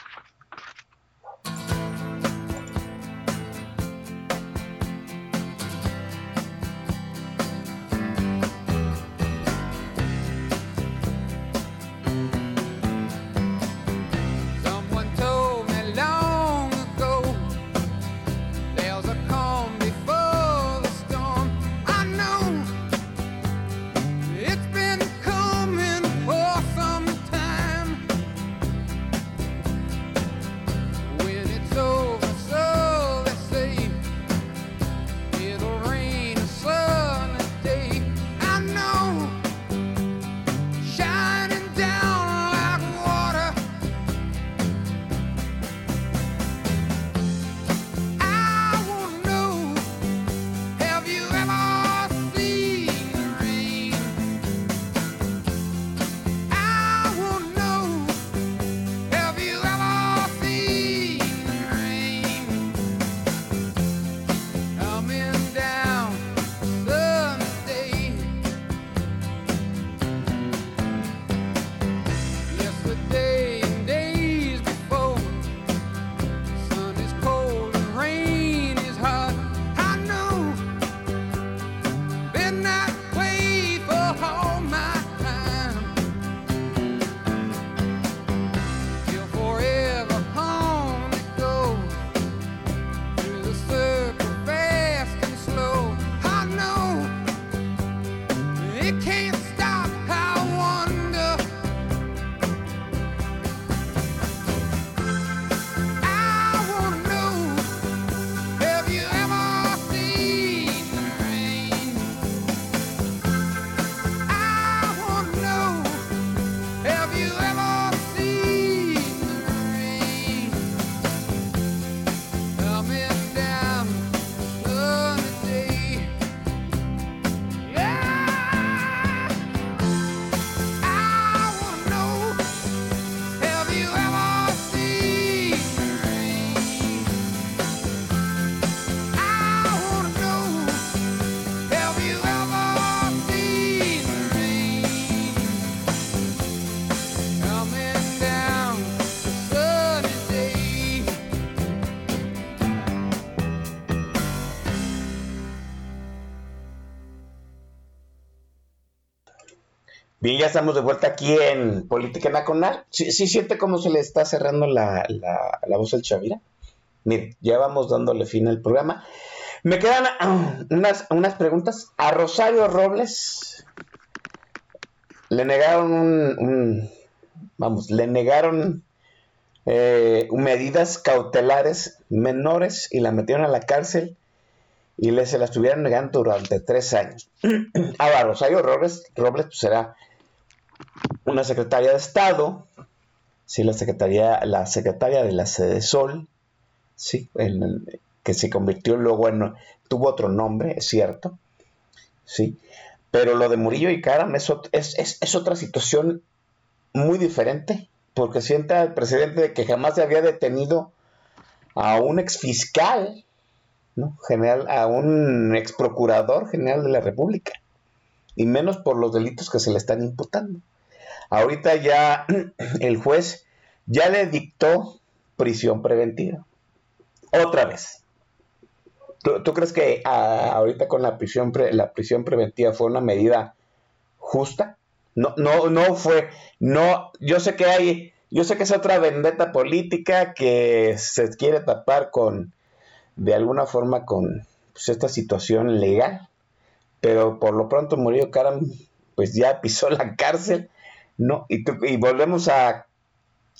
Bien, ya estamos de vuelta aquí en Política Nacional. ¿Sí, siente cómo se le está cerrando la, la, la voz al Chavira? Mire, ya vamos dándole fin al programa. Me quedan ah, unas, unas preguntas. A Rosario Robles le negaron un, un- vamos, le negaron eh, medidas cautelares menores y la metieron a la cárcel y le, se la estuvieron negando durante tres años. Ahora, Rosario Robles, Robles pues, será una secretaria de Estado, sí, la secretaria, la secretaria de la Sede Sol, sí, en- que se convirtió luego en, tuvo otro nombre, es cierto, sí, pero lo de Murillo y Caram es, es, otra situación muy diferente, porque siente al presidente de que jamás se había detenido a un exfiscal, ¿no? General, a un ex procurador general de la República, y menos por los delitos que se le están imputando. Ahorita ya el juez ya le dictó prisión preventiva. Otra vez. ¿Tú, crees que ah, ahorita con la prisión, pre- la prisión preventiva fue una medida justa? No, no, no fue, no, yo sé que hay, yo sé que es otra vendetta política que se quiere tapar con, de alguna forma con pues, esta situación legal, pero por lo pronto Murillo Karam pues ya pisó la cárcel, ¿no? Y, tú- y volvemos a,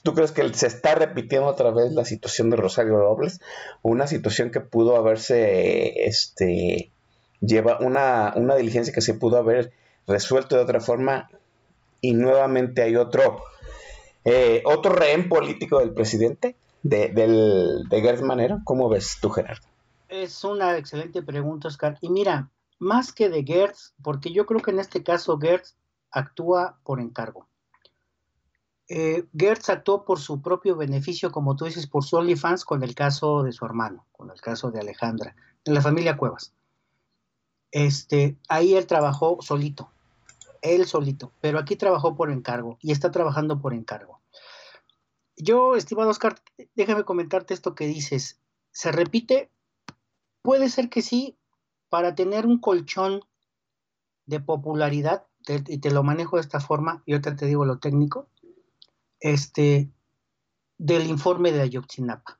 ¿tú crees que se está repitiendo otra vez la situación de Rosario Robles? Una situación que pudo haberse, este, lleva una, una diligencia que se pudo haber resuelto de otra forma y nuevamente hay otro, eh, otro rehén político del presidente, de, del, de Gertz Manero. ¿Cómo ves tú, Gerardo? Es una excelente pregunta, Oscar. Y mira, más que de Gertz, porque yo creo que en este caso Gertz actúa por encargo. Eh, Gertz actuó por su propio beneficio, como tú dices, por su OnlyFans con el caso de su hermano, con el caso de Alejandra, de la familia Cuevas. Este, ahí él trabajó solito, él solito, pero aquí trabajó por encargo y está trabajando por encargo. Yo, estimado Oscar, déjame comentarte esto que dices. ¿Se repite? Puede ser que sí, para tener un colchón de popularidad, te- y te lo manejo de esta forma, y ahorita te digo lo técnico, este, del informe de Ayotzinapa.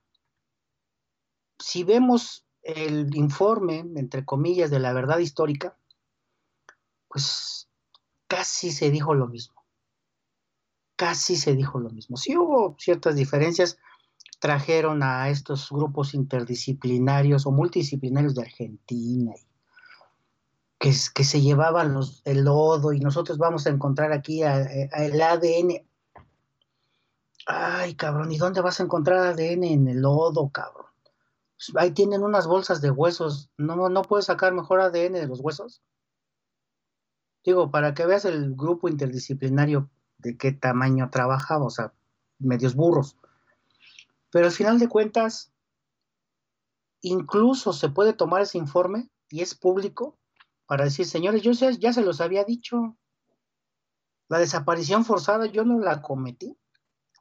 Si vemos el informe, entre comillas, de la verdad histórica, pues casi se dijo lo mismo. Casi se dijo lo mismo. Sí hubo ciertas diferencias, trajeron a estos grupos interdisciplinarios o multidisciplinarios de Argentina que, se llevaban el lodo y nosotros vamos a encontrar aquí el ADN. Ay, cabrón, ¿y dónde vas a encontrar ADN en el lodo, cabrón? Ahí tienen unas bolsas de huesos. ¿No, no puedes sacar mejor ADN de los huesos? Digo, para que veas el grupo interdisciplinario de qué tamaño trabajaba, o sea, medios burros. Pero al final de cuentas, incluso se puede tomar ese informe y es público para decir, señores, yo ya se los había dicho. La desaparición forzada yo no la cometí.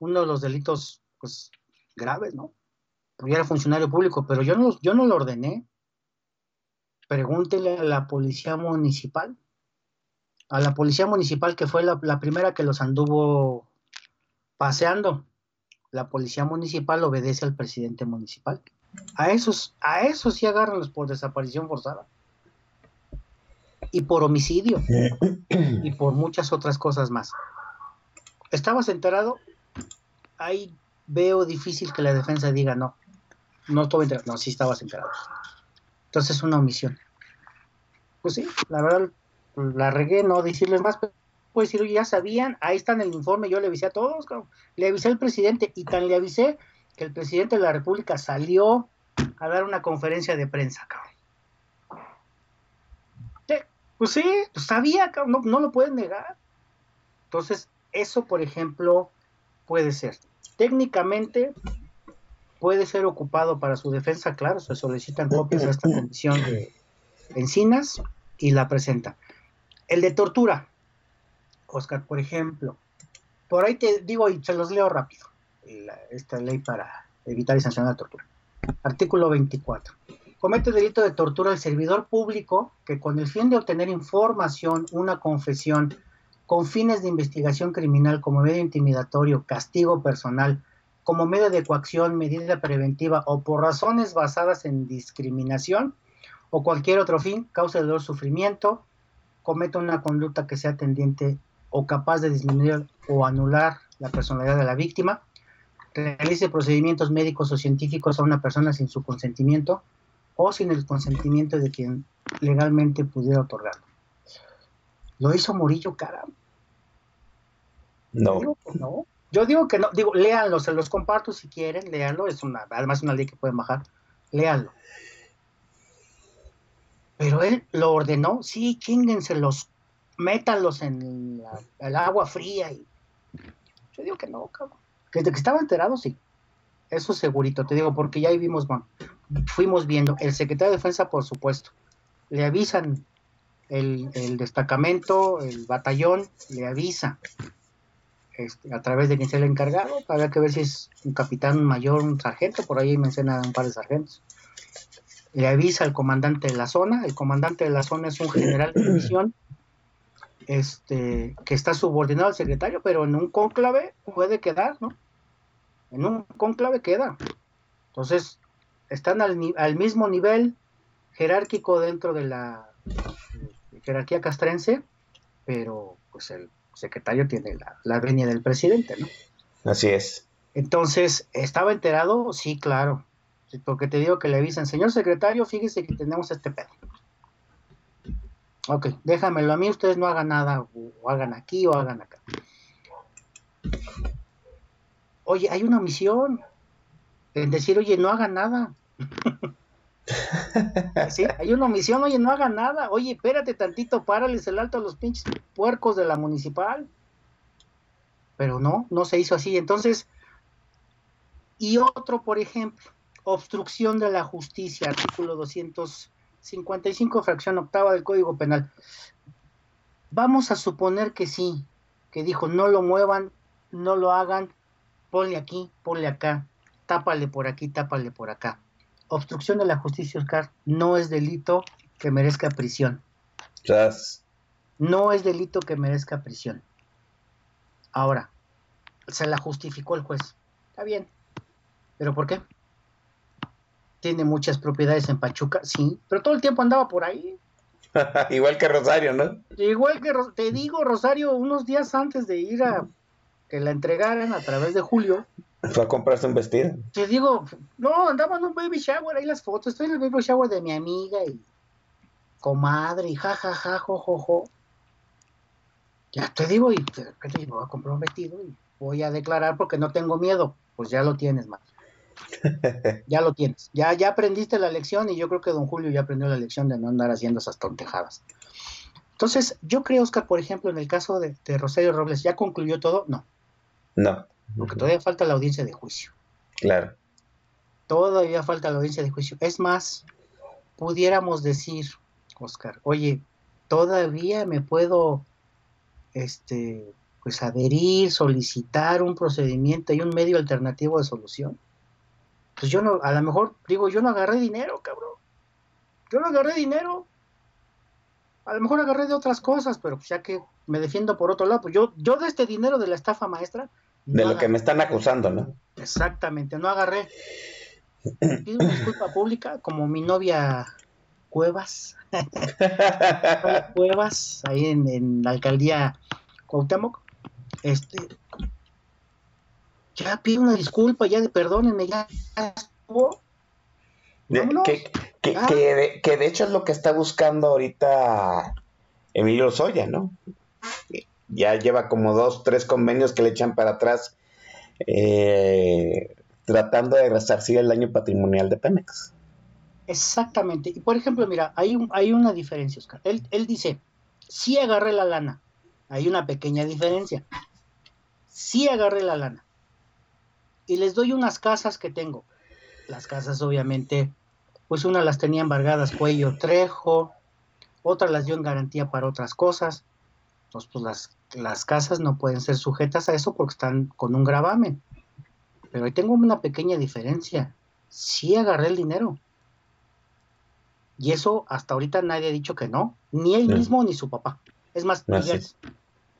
Uno de los delitos, pues, graves, ¿no? Porque yo era funcionario público, pero yo no, yo no lo ordené. Pregúntele a la policía municipal. A la policía municipal que fue la, la primera que los anduvo paseando. La policía municipal obedece al presidente municipal. A esos, a esos sí agárranlos por desaparición forzada. Y por homicidio. y por muchas otras cosas más. ¿Estabas enterado? Ahí veo difícil que la defensa diga no. No estuve enterado. No, sí estabas enterado. Entonces es una omisión. Pues sí, la verdad la regué, no decirles más. pero Puedo decir, ya sabían, ahí está en el informe, yo le avisé a todos, le avisé al presidente y tan le avisé que el presidente de la República salió a dar una conferencia de prensa, cabrón. Pues sí, pues sabía, no, no lo pueden negar. Entonces, eso, por ejemplo, puede ser. Técnicamente puede ser ocupado para su defensa, claro, se solicitan copias a esta comisión de Encinas y la presenta. El de tortura, Oscar, por ejemplo, por ahí te digo y se los leo rápido, esta ley para evitar y sancionar la tortura. Artículo 24. Comete delito de tortura el servidor público que con el fin de obtener información, una confesión, con fines de investigación criminal como medio intimidatorio, castigo personal, como medio de coacción, medida preventiva o por razones basadas en discriminación o cualquier otro fin, causa dolor, sufrimiento, cometa una conducta que sea tendiente o capaz de disminuir o anular la personalidad de la víctima, realice procedimientos médicos o científicos a una persona sin su consentimiento o sin el consentimiento de quien legalmente pudiera otorgarlo. Lo hizo Murillo, cara. No. Digo que no. Yo digo que no. Digo, léanlo, se los comparto si quieren, léanlo. Es una, además una ley que pueden bajar. Léanlo. Pero él lo ordenó, sí, chínguenselos, métanlos en el agua fría. Y... Yo digo que no, cabrón. Que de que estaba enterado, sí. Eso segurito, te digo, porque ya ahí vimos, bueno, fuimos viendo. El secretario de Defensa, por supuesto, le avisan el destacamento, el batallón, le avisa este, a través de quien sea el encargado. Habrá que ver si es un capitán, mayor, un sargento, por ahí menciona un par de sargentos le avisa al comandante de la zona, el comandante de la zona es un general de división, este, que está subordinado al secretario, pero en un cónclave puede quedar, ¿no? En un cónclave queda. Entonces, están al, al mismo nivel jerárquico dentro de la eh, jerarquía castrense, pero pues el secretario tiene la, la venia del presidente, ¿no? Así es. Entonces, ¿estaba enterado? Sí, claro. Porque te digo que le avisan, señor secretario, fíjese que tenemos este pedo. Ok, déjamelo a mí, ustedes no hagan nada, o, o hagan aquí o hagan acá. Oye, hay una misión en decir, oye, no hagan nada. sí, hay una omisión, oye, no hagan nada. Oye, espérate tantito, párales el alto a los pinches puercos de la municipal. Pero no, no se hizo así. Entonces, y otro, por ejemplo, obstrucción de la justicia, artículo 255, fracción octava del Código Penal. Vamos a suponer que sí, que dijo, no lo muevan, no lo hagan, ponle aquí, ponle acá, tápale por aquí, tápale por acá. Obstrucción de la justicia, Oscar, no es delito que merezca prisión. No es delito que merezca prisión. Ahora, se la justificó el juez. Está bien. ¿Pero por qué? Tiene muchas propiedades en Pachuca, sí, pero todo el tiempo andaba por ahí. Igual que Rosario, ¿no? Igual que te digo, Rosario, unos días antes de ir a que la entregaran a través de Julio, Fue a comprarse un vestido. te digo, no, andaba en un baby shower, ahí las fotos, estoy en el baby shower de mi amiga y comadre y ja, ja, ja, jo, jo, jo. Ya te digo, y de repente yo voy a comprar un vestido y voy a declarar porque no tengo miedo. Pues ya lo tienes, man. ya lo tienes. Ya, ya aprendiste la lección y yo creo que don Julio ya aprendió la lección de no andar haciendo esas tontejadas. Entonces, yo creo, Oscar, por ejemplo, en el caso de, de Rosario Robles, ¿ya concluyó todo? No, No. porque todavía falta la audiencia de juicio. Claro. Todavía falta la audiencia de juicio. Es más, pudiéramos decir, Oscar, oye, todavía me puedo, este, pues adherir, solicitar un procedimiento y un medio alternativo de solución. Pues yo no, a lo mejor digo, yo no agarré dinero, cabrón. Yo no agarré dinero. A lo mejor agarré de otras cosas, pero pues ya que me defiendo por otro lado, pues yo, yo de este dinero de la estafa maestra. De no lo que me están acusando, ¿no? Exactamente, no agarré. Pido una disculpa pública, como mi novia Cuevas, Cuevas, ahí en, en la alcaldía Cuauhtémoc. Este, ya pido una disculpa, ya de perdónenme, ya estuvo. Que, que, Ah. que de, que de hecho es lo que está buscando ahorita Emilio Lozoya, ¿no? Ya lleva como dos, tres convenios que le echan para atrás eh, tratando de resarcir el daño patrimonial de Pemex. Exactamente. Y por ejemplo, mira, hay, un- hay una diferencia, Oscar. Él, él dice, sí agarré la lana. Hay una pequeña diferencia. Sí agarré la lana. Y les doy unas casas que tengo. Las casas, obviamente, pues una las tenía embargadas Cuello Trejo, otras las dio en garantía para otras cosas. Entonces, pues las, las casas no pueden ser sujetas a eso porque están con un gravamen. Pero ahí tengo una pequeña diferencia. Sí agarré el dinero. Y eso hasta ahorita nadie ha dicho que no, ni él Mm. mismo ni su papá. Es más, Así es.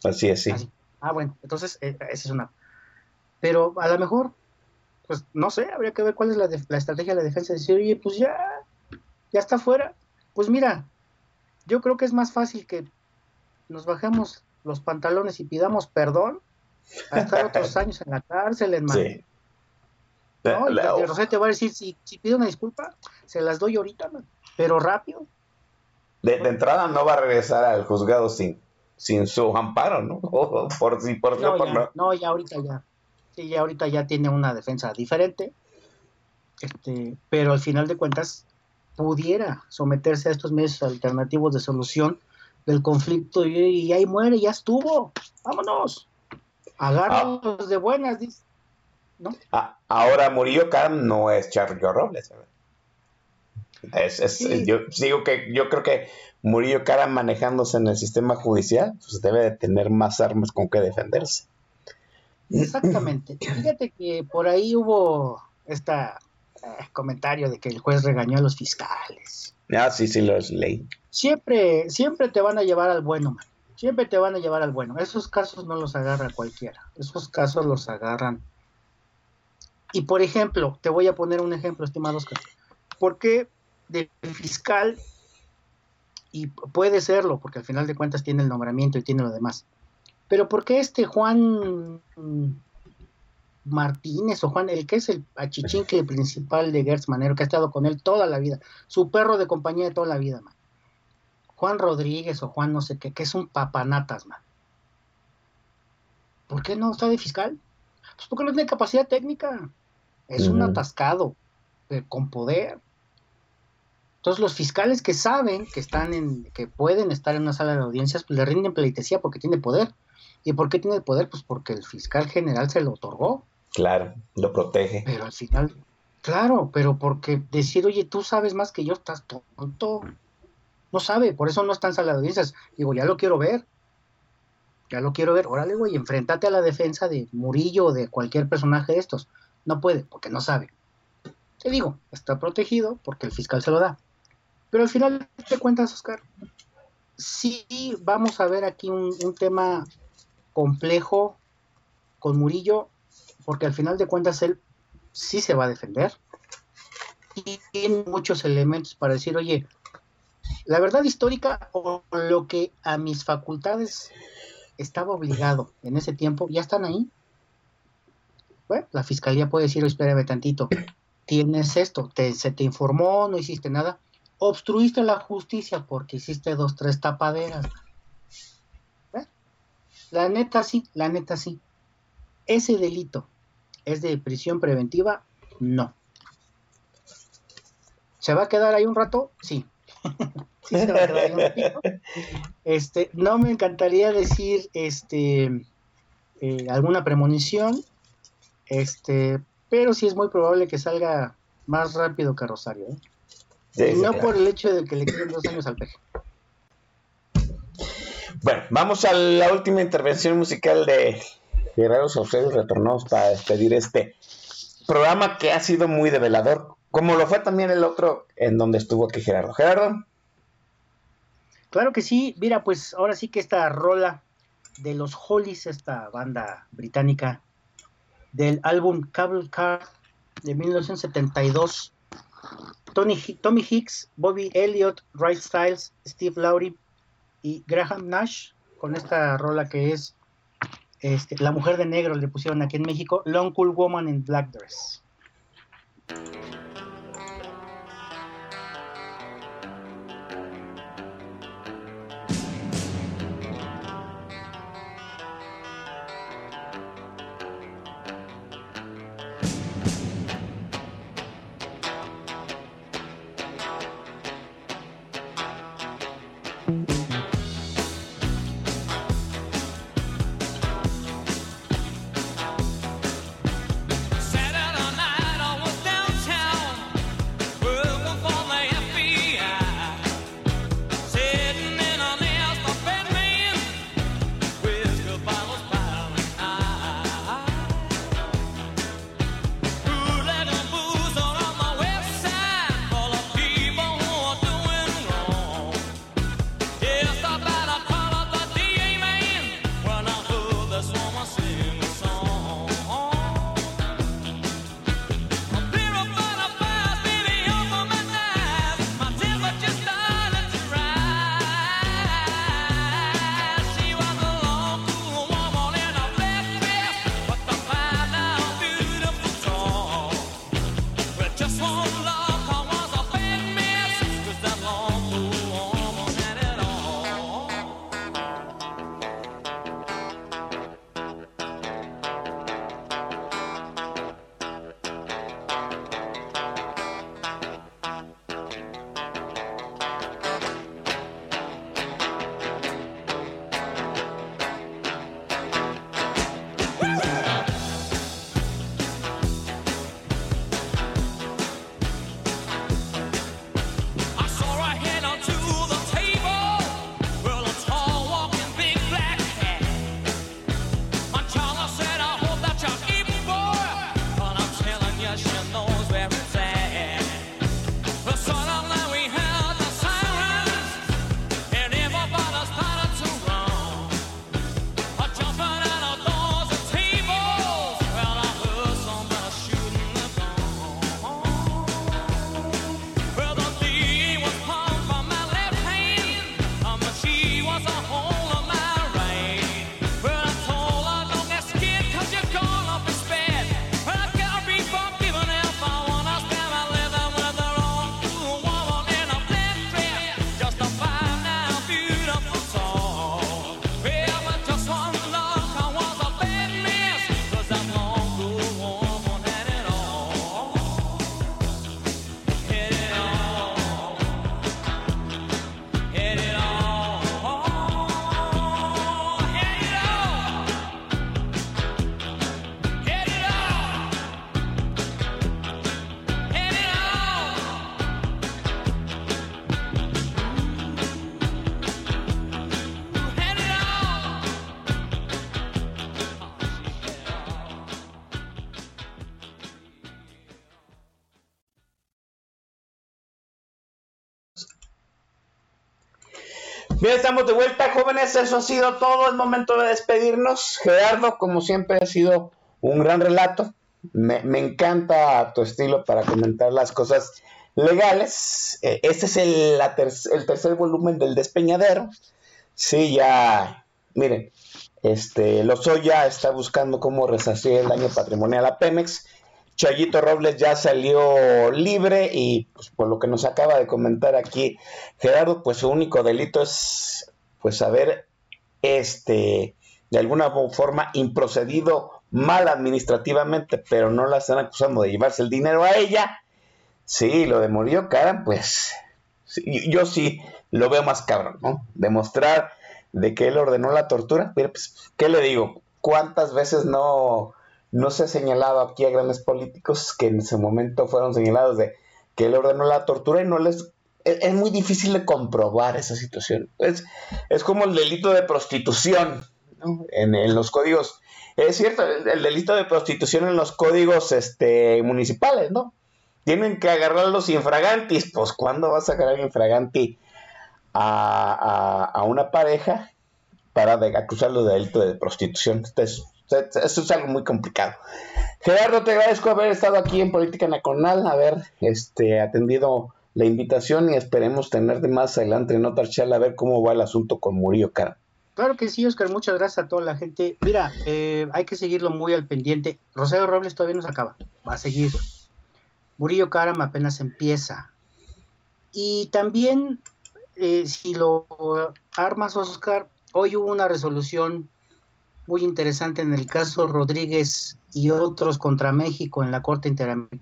Así es, sí. Así. Ah, bueno, entonces eh, esa es una. Pero a lo mejor, pues no sé, habría que ver cuál es la, de- la estrategia de la defensa. Decir, oye, pues ya, ya está fuera. Pues mira, yo creo que es más fácil que nos bajemos los pantalones y pidamos perdón a estar otros años en la cárcel, en Sí. ¿no? Y La- de Rosete va a decir, si, si pido una disculpa, se las doy ahorita, man, pero rápido. de, de entrada no va a regresar al juzgado sin, sin su amparo, ¿no? O por si por No, por ya, no. no, ya ahorita ya. Sí, ya ahorita ya tiene una defensa diferente. Este, pero al final de cuentas pudiera someterse a estos medios alternativos de solución del conflicto y, y ahí muere, ya estuvo. Vámonos. Agárralos de buenas, dice. Ah, ahora Murillo Karam no es Charlo Robles. ¿verdad? Es, es- Sí. yo digo que yo creo que Murillo Karam manejándose en el sistema judicial, pues debe de tener más armas con que defenderse. Exactamente. Fíjate que por ahí hubo este comentario de que el juez regañó a los fiscales. Ah, sí, sí, los leí. Siempre, siempre te van a llevar al bueno, man. Siempre te van a llevar al bueno. Esos casos no los agarra cualquiera. Esos casos los agarran. Y por ejemplo, te voy a poner un ejemplo, estimado Oscar. ¿Por qué de fiscal, y puede serlo, porque al final de cuentas tiene el nombramiento y tiene lo demás, pero ¿por qué este Juan Martínez o Juan, el que es el achichincle principal de Gertz Manero, que ha estado con él toda la vida, su perro de compañía de toda la vida, man? Juan Rodríguez o Juan no sé qué, que es un papanatas, man. ¿Por qué no está de fiscal? Pues porque no tiene capacidad técnica. Es un atascado eh, con poder. Entonces los fiscales que saben que están en, que pueden estar en una sala de audiencias, pues le rinden pleitesía porque tiene poder. ¿Y por qué tiene el poder? Pues porque el fiscal general se lo otorgó. Claro, lo protege. Pero al final, claro, pero porque decir, oye, tú sabes más que yo, estás tonto. No sabe, por eso no está en sala de audiencias. Digo, ya lo quiero ver. Ya lo quiero ver. Órale, güey, enfréntate a la defensa de Murillo o de cualquier personaje de estos. No puede, porque no sabe. Te digo, está protegido porque el fiscal se lo da. Pero al final te cuentas, Oscar, sí vamos a ver aquí un, un tema complejo con Murillo, porque al final de cuentas él sí se va a defender y tiene muchos elementos para decir, oye, la verdad histórica o lo que a mis facultades estaba obligado en ese tiempo, ya están ahí. Bueno, la fiscalía puede decir, espérame tantito, tienes esto, te, se te informó, no hiciste nada, obstruiste la justicia porque hiciste dos, tres tapaderas. La neta sí, la neta sí. Ese delito es de prisión preventiva, no. ¿Se va a quedar ahí un rato? Sí. Sí se va a quedar ahí un ratito. Este, no me encantaría decir este eh, alguna premonición, este, pero sí es muy probable que salga más rápido que Rosario. ¿eh? Sí, y no claro. por el hecho de que le queden dos años al peje. Bueno, vamos a la última intervención musical de Gerardo Saucedo. Retornamos para despedir este programa que ha sido muy develador, como lo fue también el otro en donde estuvo aquí Gerardo. Gerardo, Claro que sí, mira, pues ahora sí que esta rola de los Hollies, esta banda británica, del álbum Cable Car de 1972, Tony, Tommy Hicks, Bobby Elliott, Ray Styles, Steve Lowry y Graham Nash, con esta rola que es este, La Mujer de Negro, le pusieron aquí en México, Long Cool Woman in Black Dress. Bien, estamos de vuelta, jóvenes. Eso ha sido todo. Es momento de despedirnos. Gerardo, como siempre, ha sido un gran relato. Me, encanta tu estilo para comentar las cosas legales. Eh, este es el tercer volumen del Despeñadero. Sí, ya. Miren, este, Lozoya está buscando cómo resarcir el daño patrimonial a Pemex. Chayito Robles ya salió libre y pues, por lo que nos acaba de comentar aquí Gerardo, pues su único delito es pues haber este de alguna forma improcedido mal administrativamente, pero no la están acusando de llevarse el dinero a ella. Sí, lo de Murillo Karam, pues sí, yo, sí lo veo más cabrón, ¿no? Demostrar de que él ordenó la tortura, pero pues, ¿qué le digo? ¿Cuántas veces no, no se ha señalado aquí a grandes políticos que en ese momento fueron señalados de que él ordenó la tortura y no les... Es, es muy difícil de comprobar esa situación. Es, es como el delito de prostitución en, los códigos. Es cierto, el, el delito de prostitución en los códigos este, municipales, ¿no? Tienen que agarrar los infragantis. Pues, ¿cuándo vas a agarrar infraganti a, a, a una pareja para de, acusarlo de delito de prostitución? Entonces, eso es algo muy complicado. Gerardo, te agradezco haber estado aquí en Política Nacional, haber este, atendido la invitación y esperemos tenerte más adelante en otra charla a ver cómo va el asunto con Murillo Cara. Claro que sí, Oscar, muchas gracias a toda la gente. Mira, eh, hay que seguirlo muy al pendiente. Rosario Robles todavía no se acaba, va a seguir. Murillo Karam apenas empieza. Y también, eh, si lo armas, Oscar, hoy hubo una resolución muy interesante en el caso Rodríguez y otros contra México en la Corte Interamericana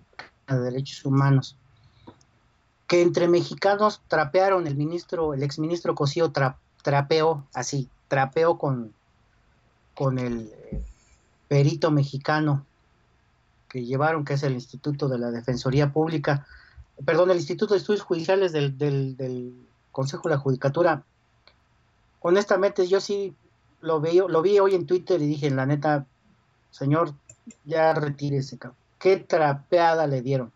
de Derechos Humanos, que entre mexicanos trapearon el ministro, el exministro Cosío tra, trapeó así, trapeó con, con el eh, perito mexicano que llevaron, que es el Instituto de la Defensoría Pública, perdón, el Instituto de Estudios Judiciales del, del, del Consejo de la Judicatura. Honestamente, yo sí lo, veo, lo vi hoy en Twitter y dije, la neta, señor, ya retírese, cabrón. Qué trapeada le dieron.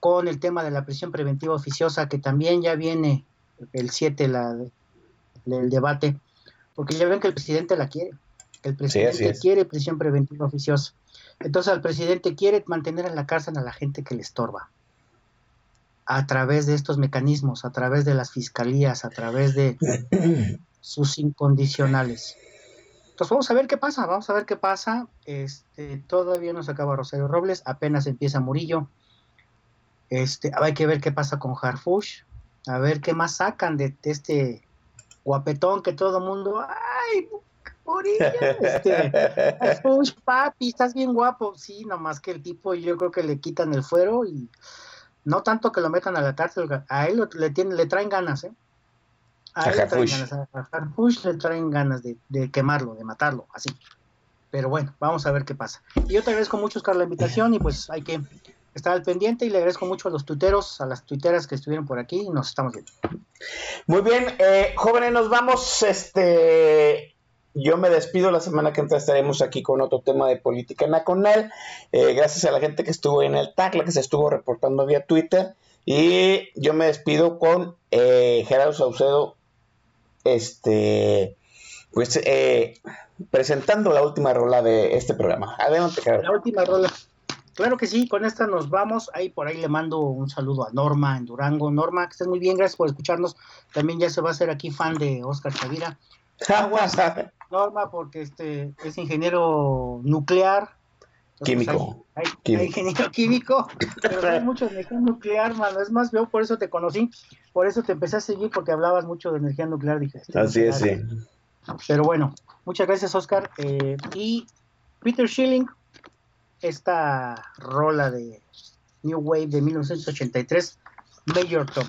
Con el tema de la prisión preventiva oficiosa, que también ya viene el 7, la, el debate, porque ya ven que el presidente la quiere. El presidente Sí, quiere prisión preventiva oficiosa. Entonces, el presidente quiere mantener en la cárcel a la gente que le estorba. A través de estos mecanismos, a través de las fiscalías, a través de sus incondicionales. Entonces vamos a ver qué pasa, vamos a ver qué pasa. Este, todavía no se acaba Rosario Robles, apenas empieza Murillo. Este, hay que ver qué pasa con Harfush, a ver qué más sacan de, este guapetón que todo mundo, ay, Murillo, este, Harfush, papi, estás bien guapo. Sí, nomás que el tipo yo creo que le quitan el fuero y no tanto que lo metan a la cárcel, a él le, tienen, le traen ganas, ¿eh? A él le traen ganas, Harfush le traen ganas de, de quemarlo, de matarlo, así. Pero bueno, vamos a ver qué pasa. Y yo te agradezco mucho, Oscar, la invitación y pues hay que estar al pendiente y le agradezco mucho a los tuiteros, a las tuiteras que estuvieron por aquí y nos estamos viendo. Muy bien, eh, jóvenes, nos vamos. Este, yo me despido. La semana que entra estaremos aquí con otro tema de política nacional. Eh, gracias a la gente que estuvo en el TAC, la que se estuvo reportando vía Twitter. Y yo me despido con eh, Gerardo Saucedo, este, pues eh, presentando la última rola de este programa. Adelante. La última rola. Claro que sí, con esta nos vamos. Ahí por ahí le mando un saludo a Norma en Durango. Norma, que estés muy bien, gracias por escucharnos. También ya se va a hacer aquí fan de Oscar Chavira. Aguas, Norma, porque este es ingeniero nuclear. Entonces, Químico. Hay, hay- Químico. hay ingeniero químico, pero hay mucho energía nuclear, mano. Es más, yo por eso te conocí, por eso te empecé a seguir, porque hablabas mucho de energía nuclear. Dije, Así es, nuclear. sí. Pero bueno, muchas gracias, Oscar. Eh, y Peter Schilling, esta rola de New Wave de 1983, Major Tom.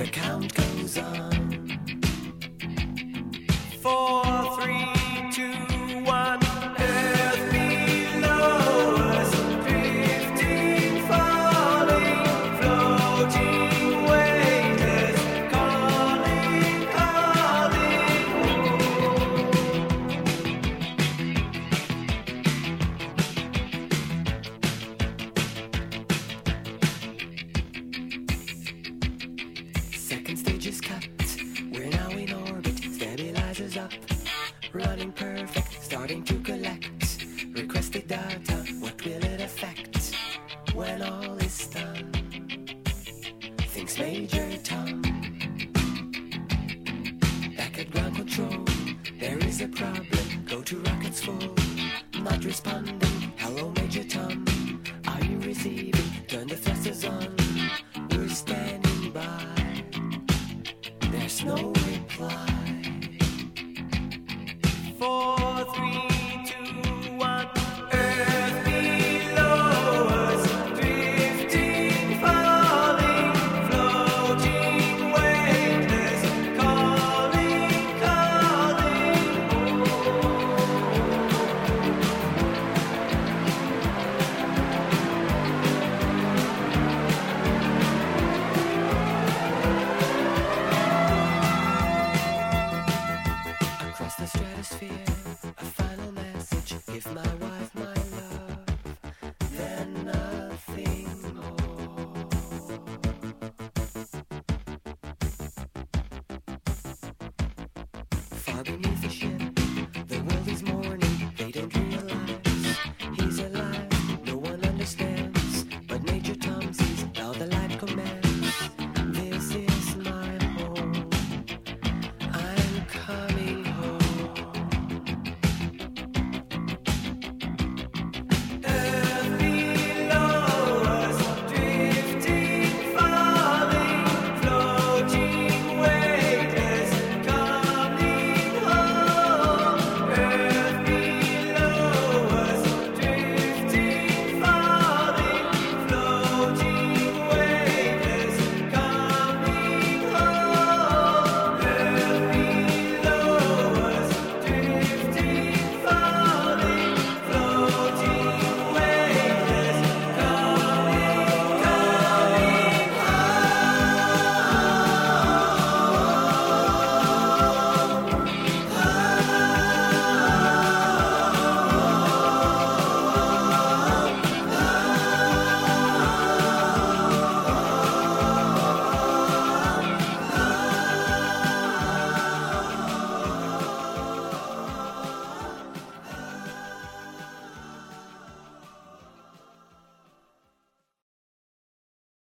The count goes on.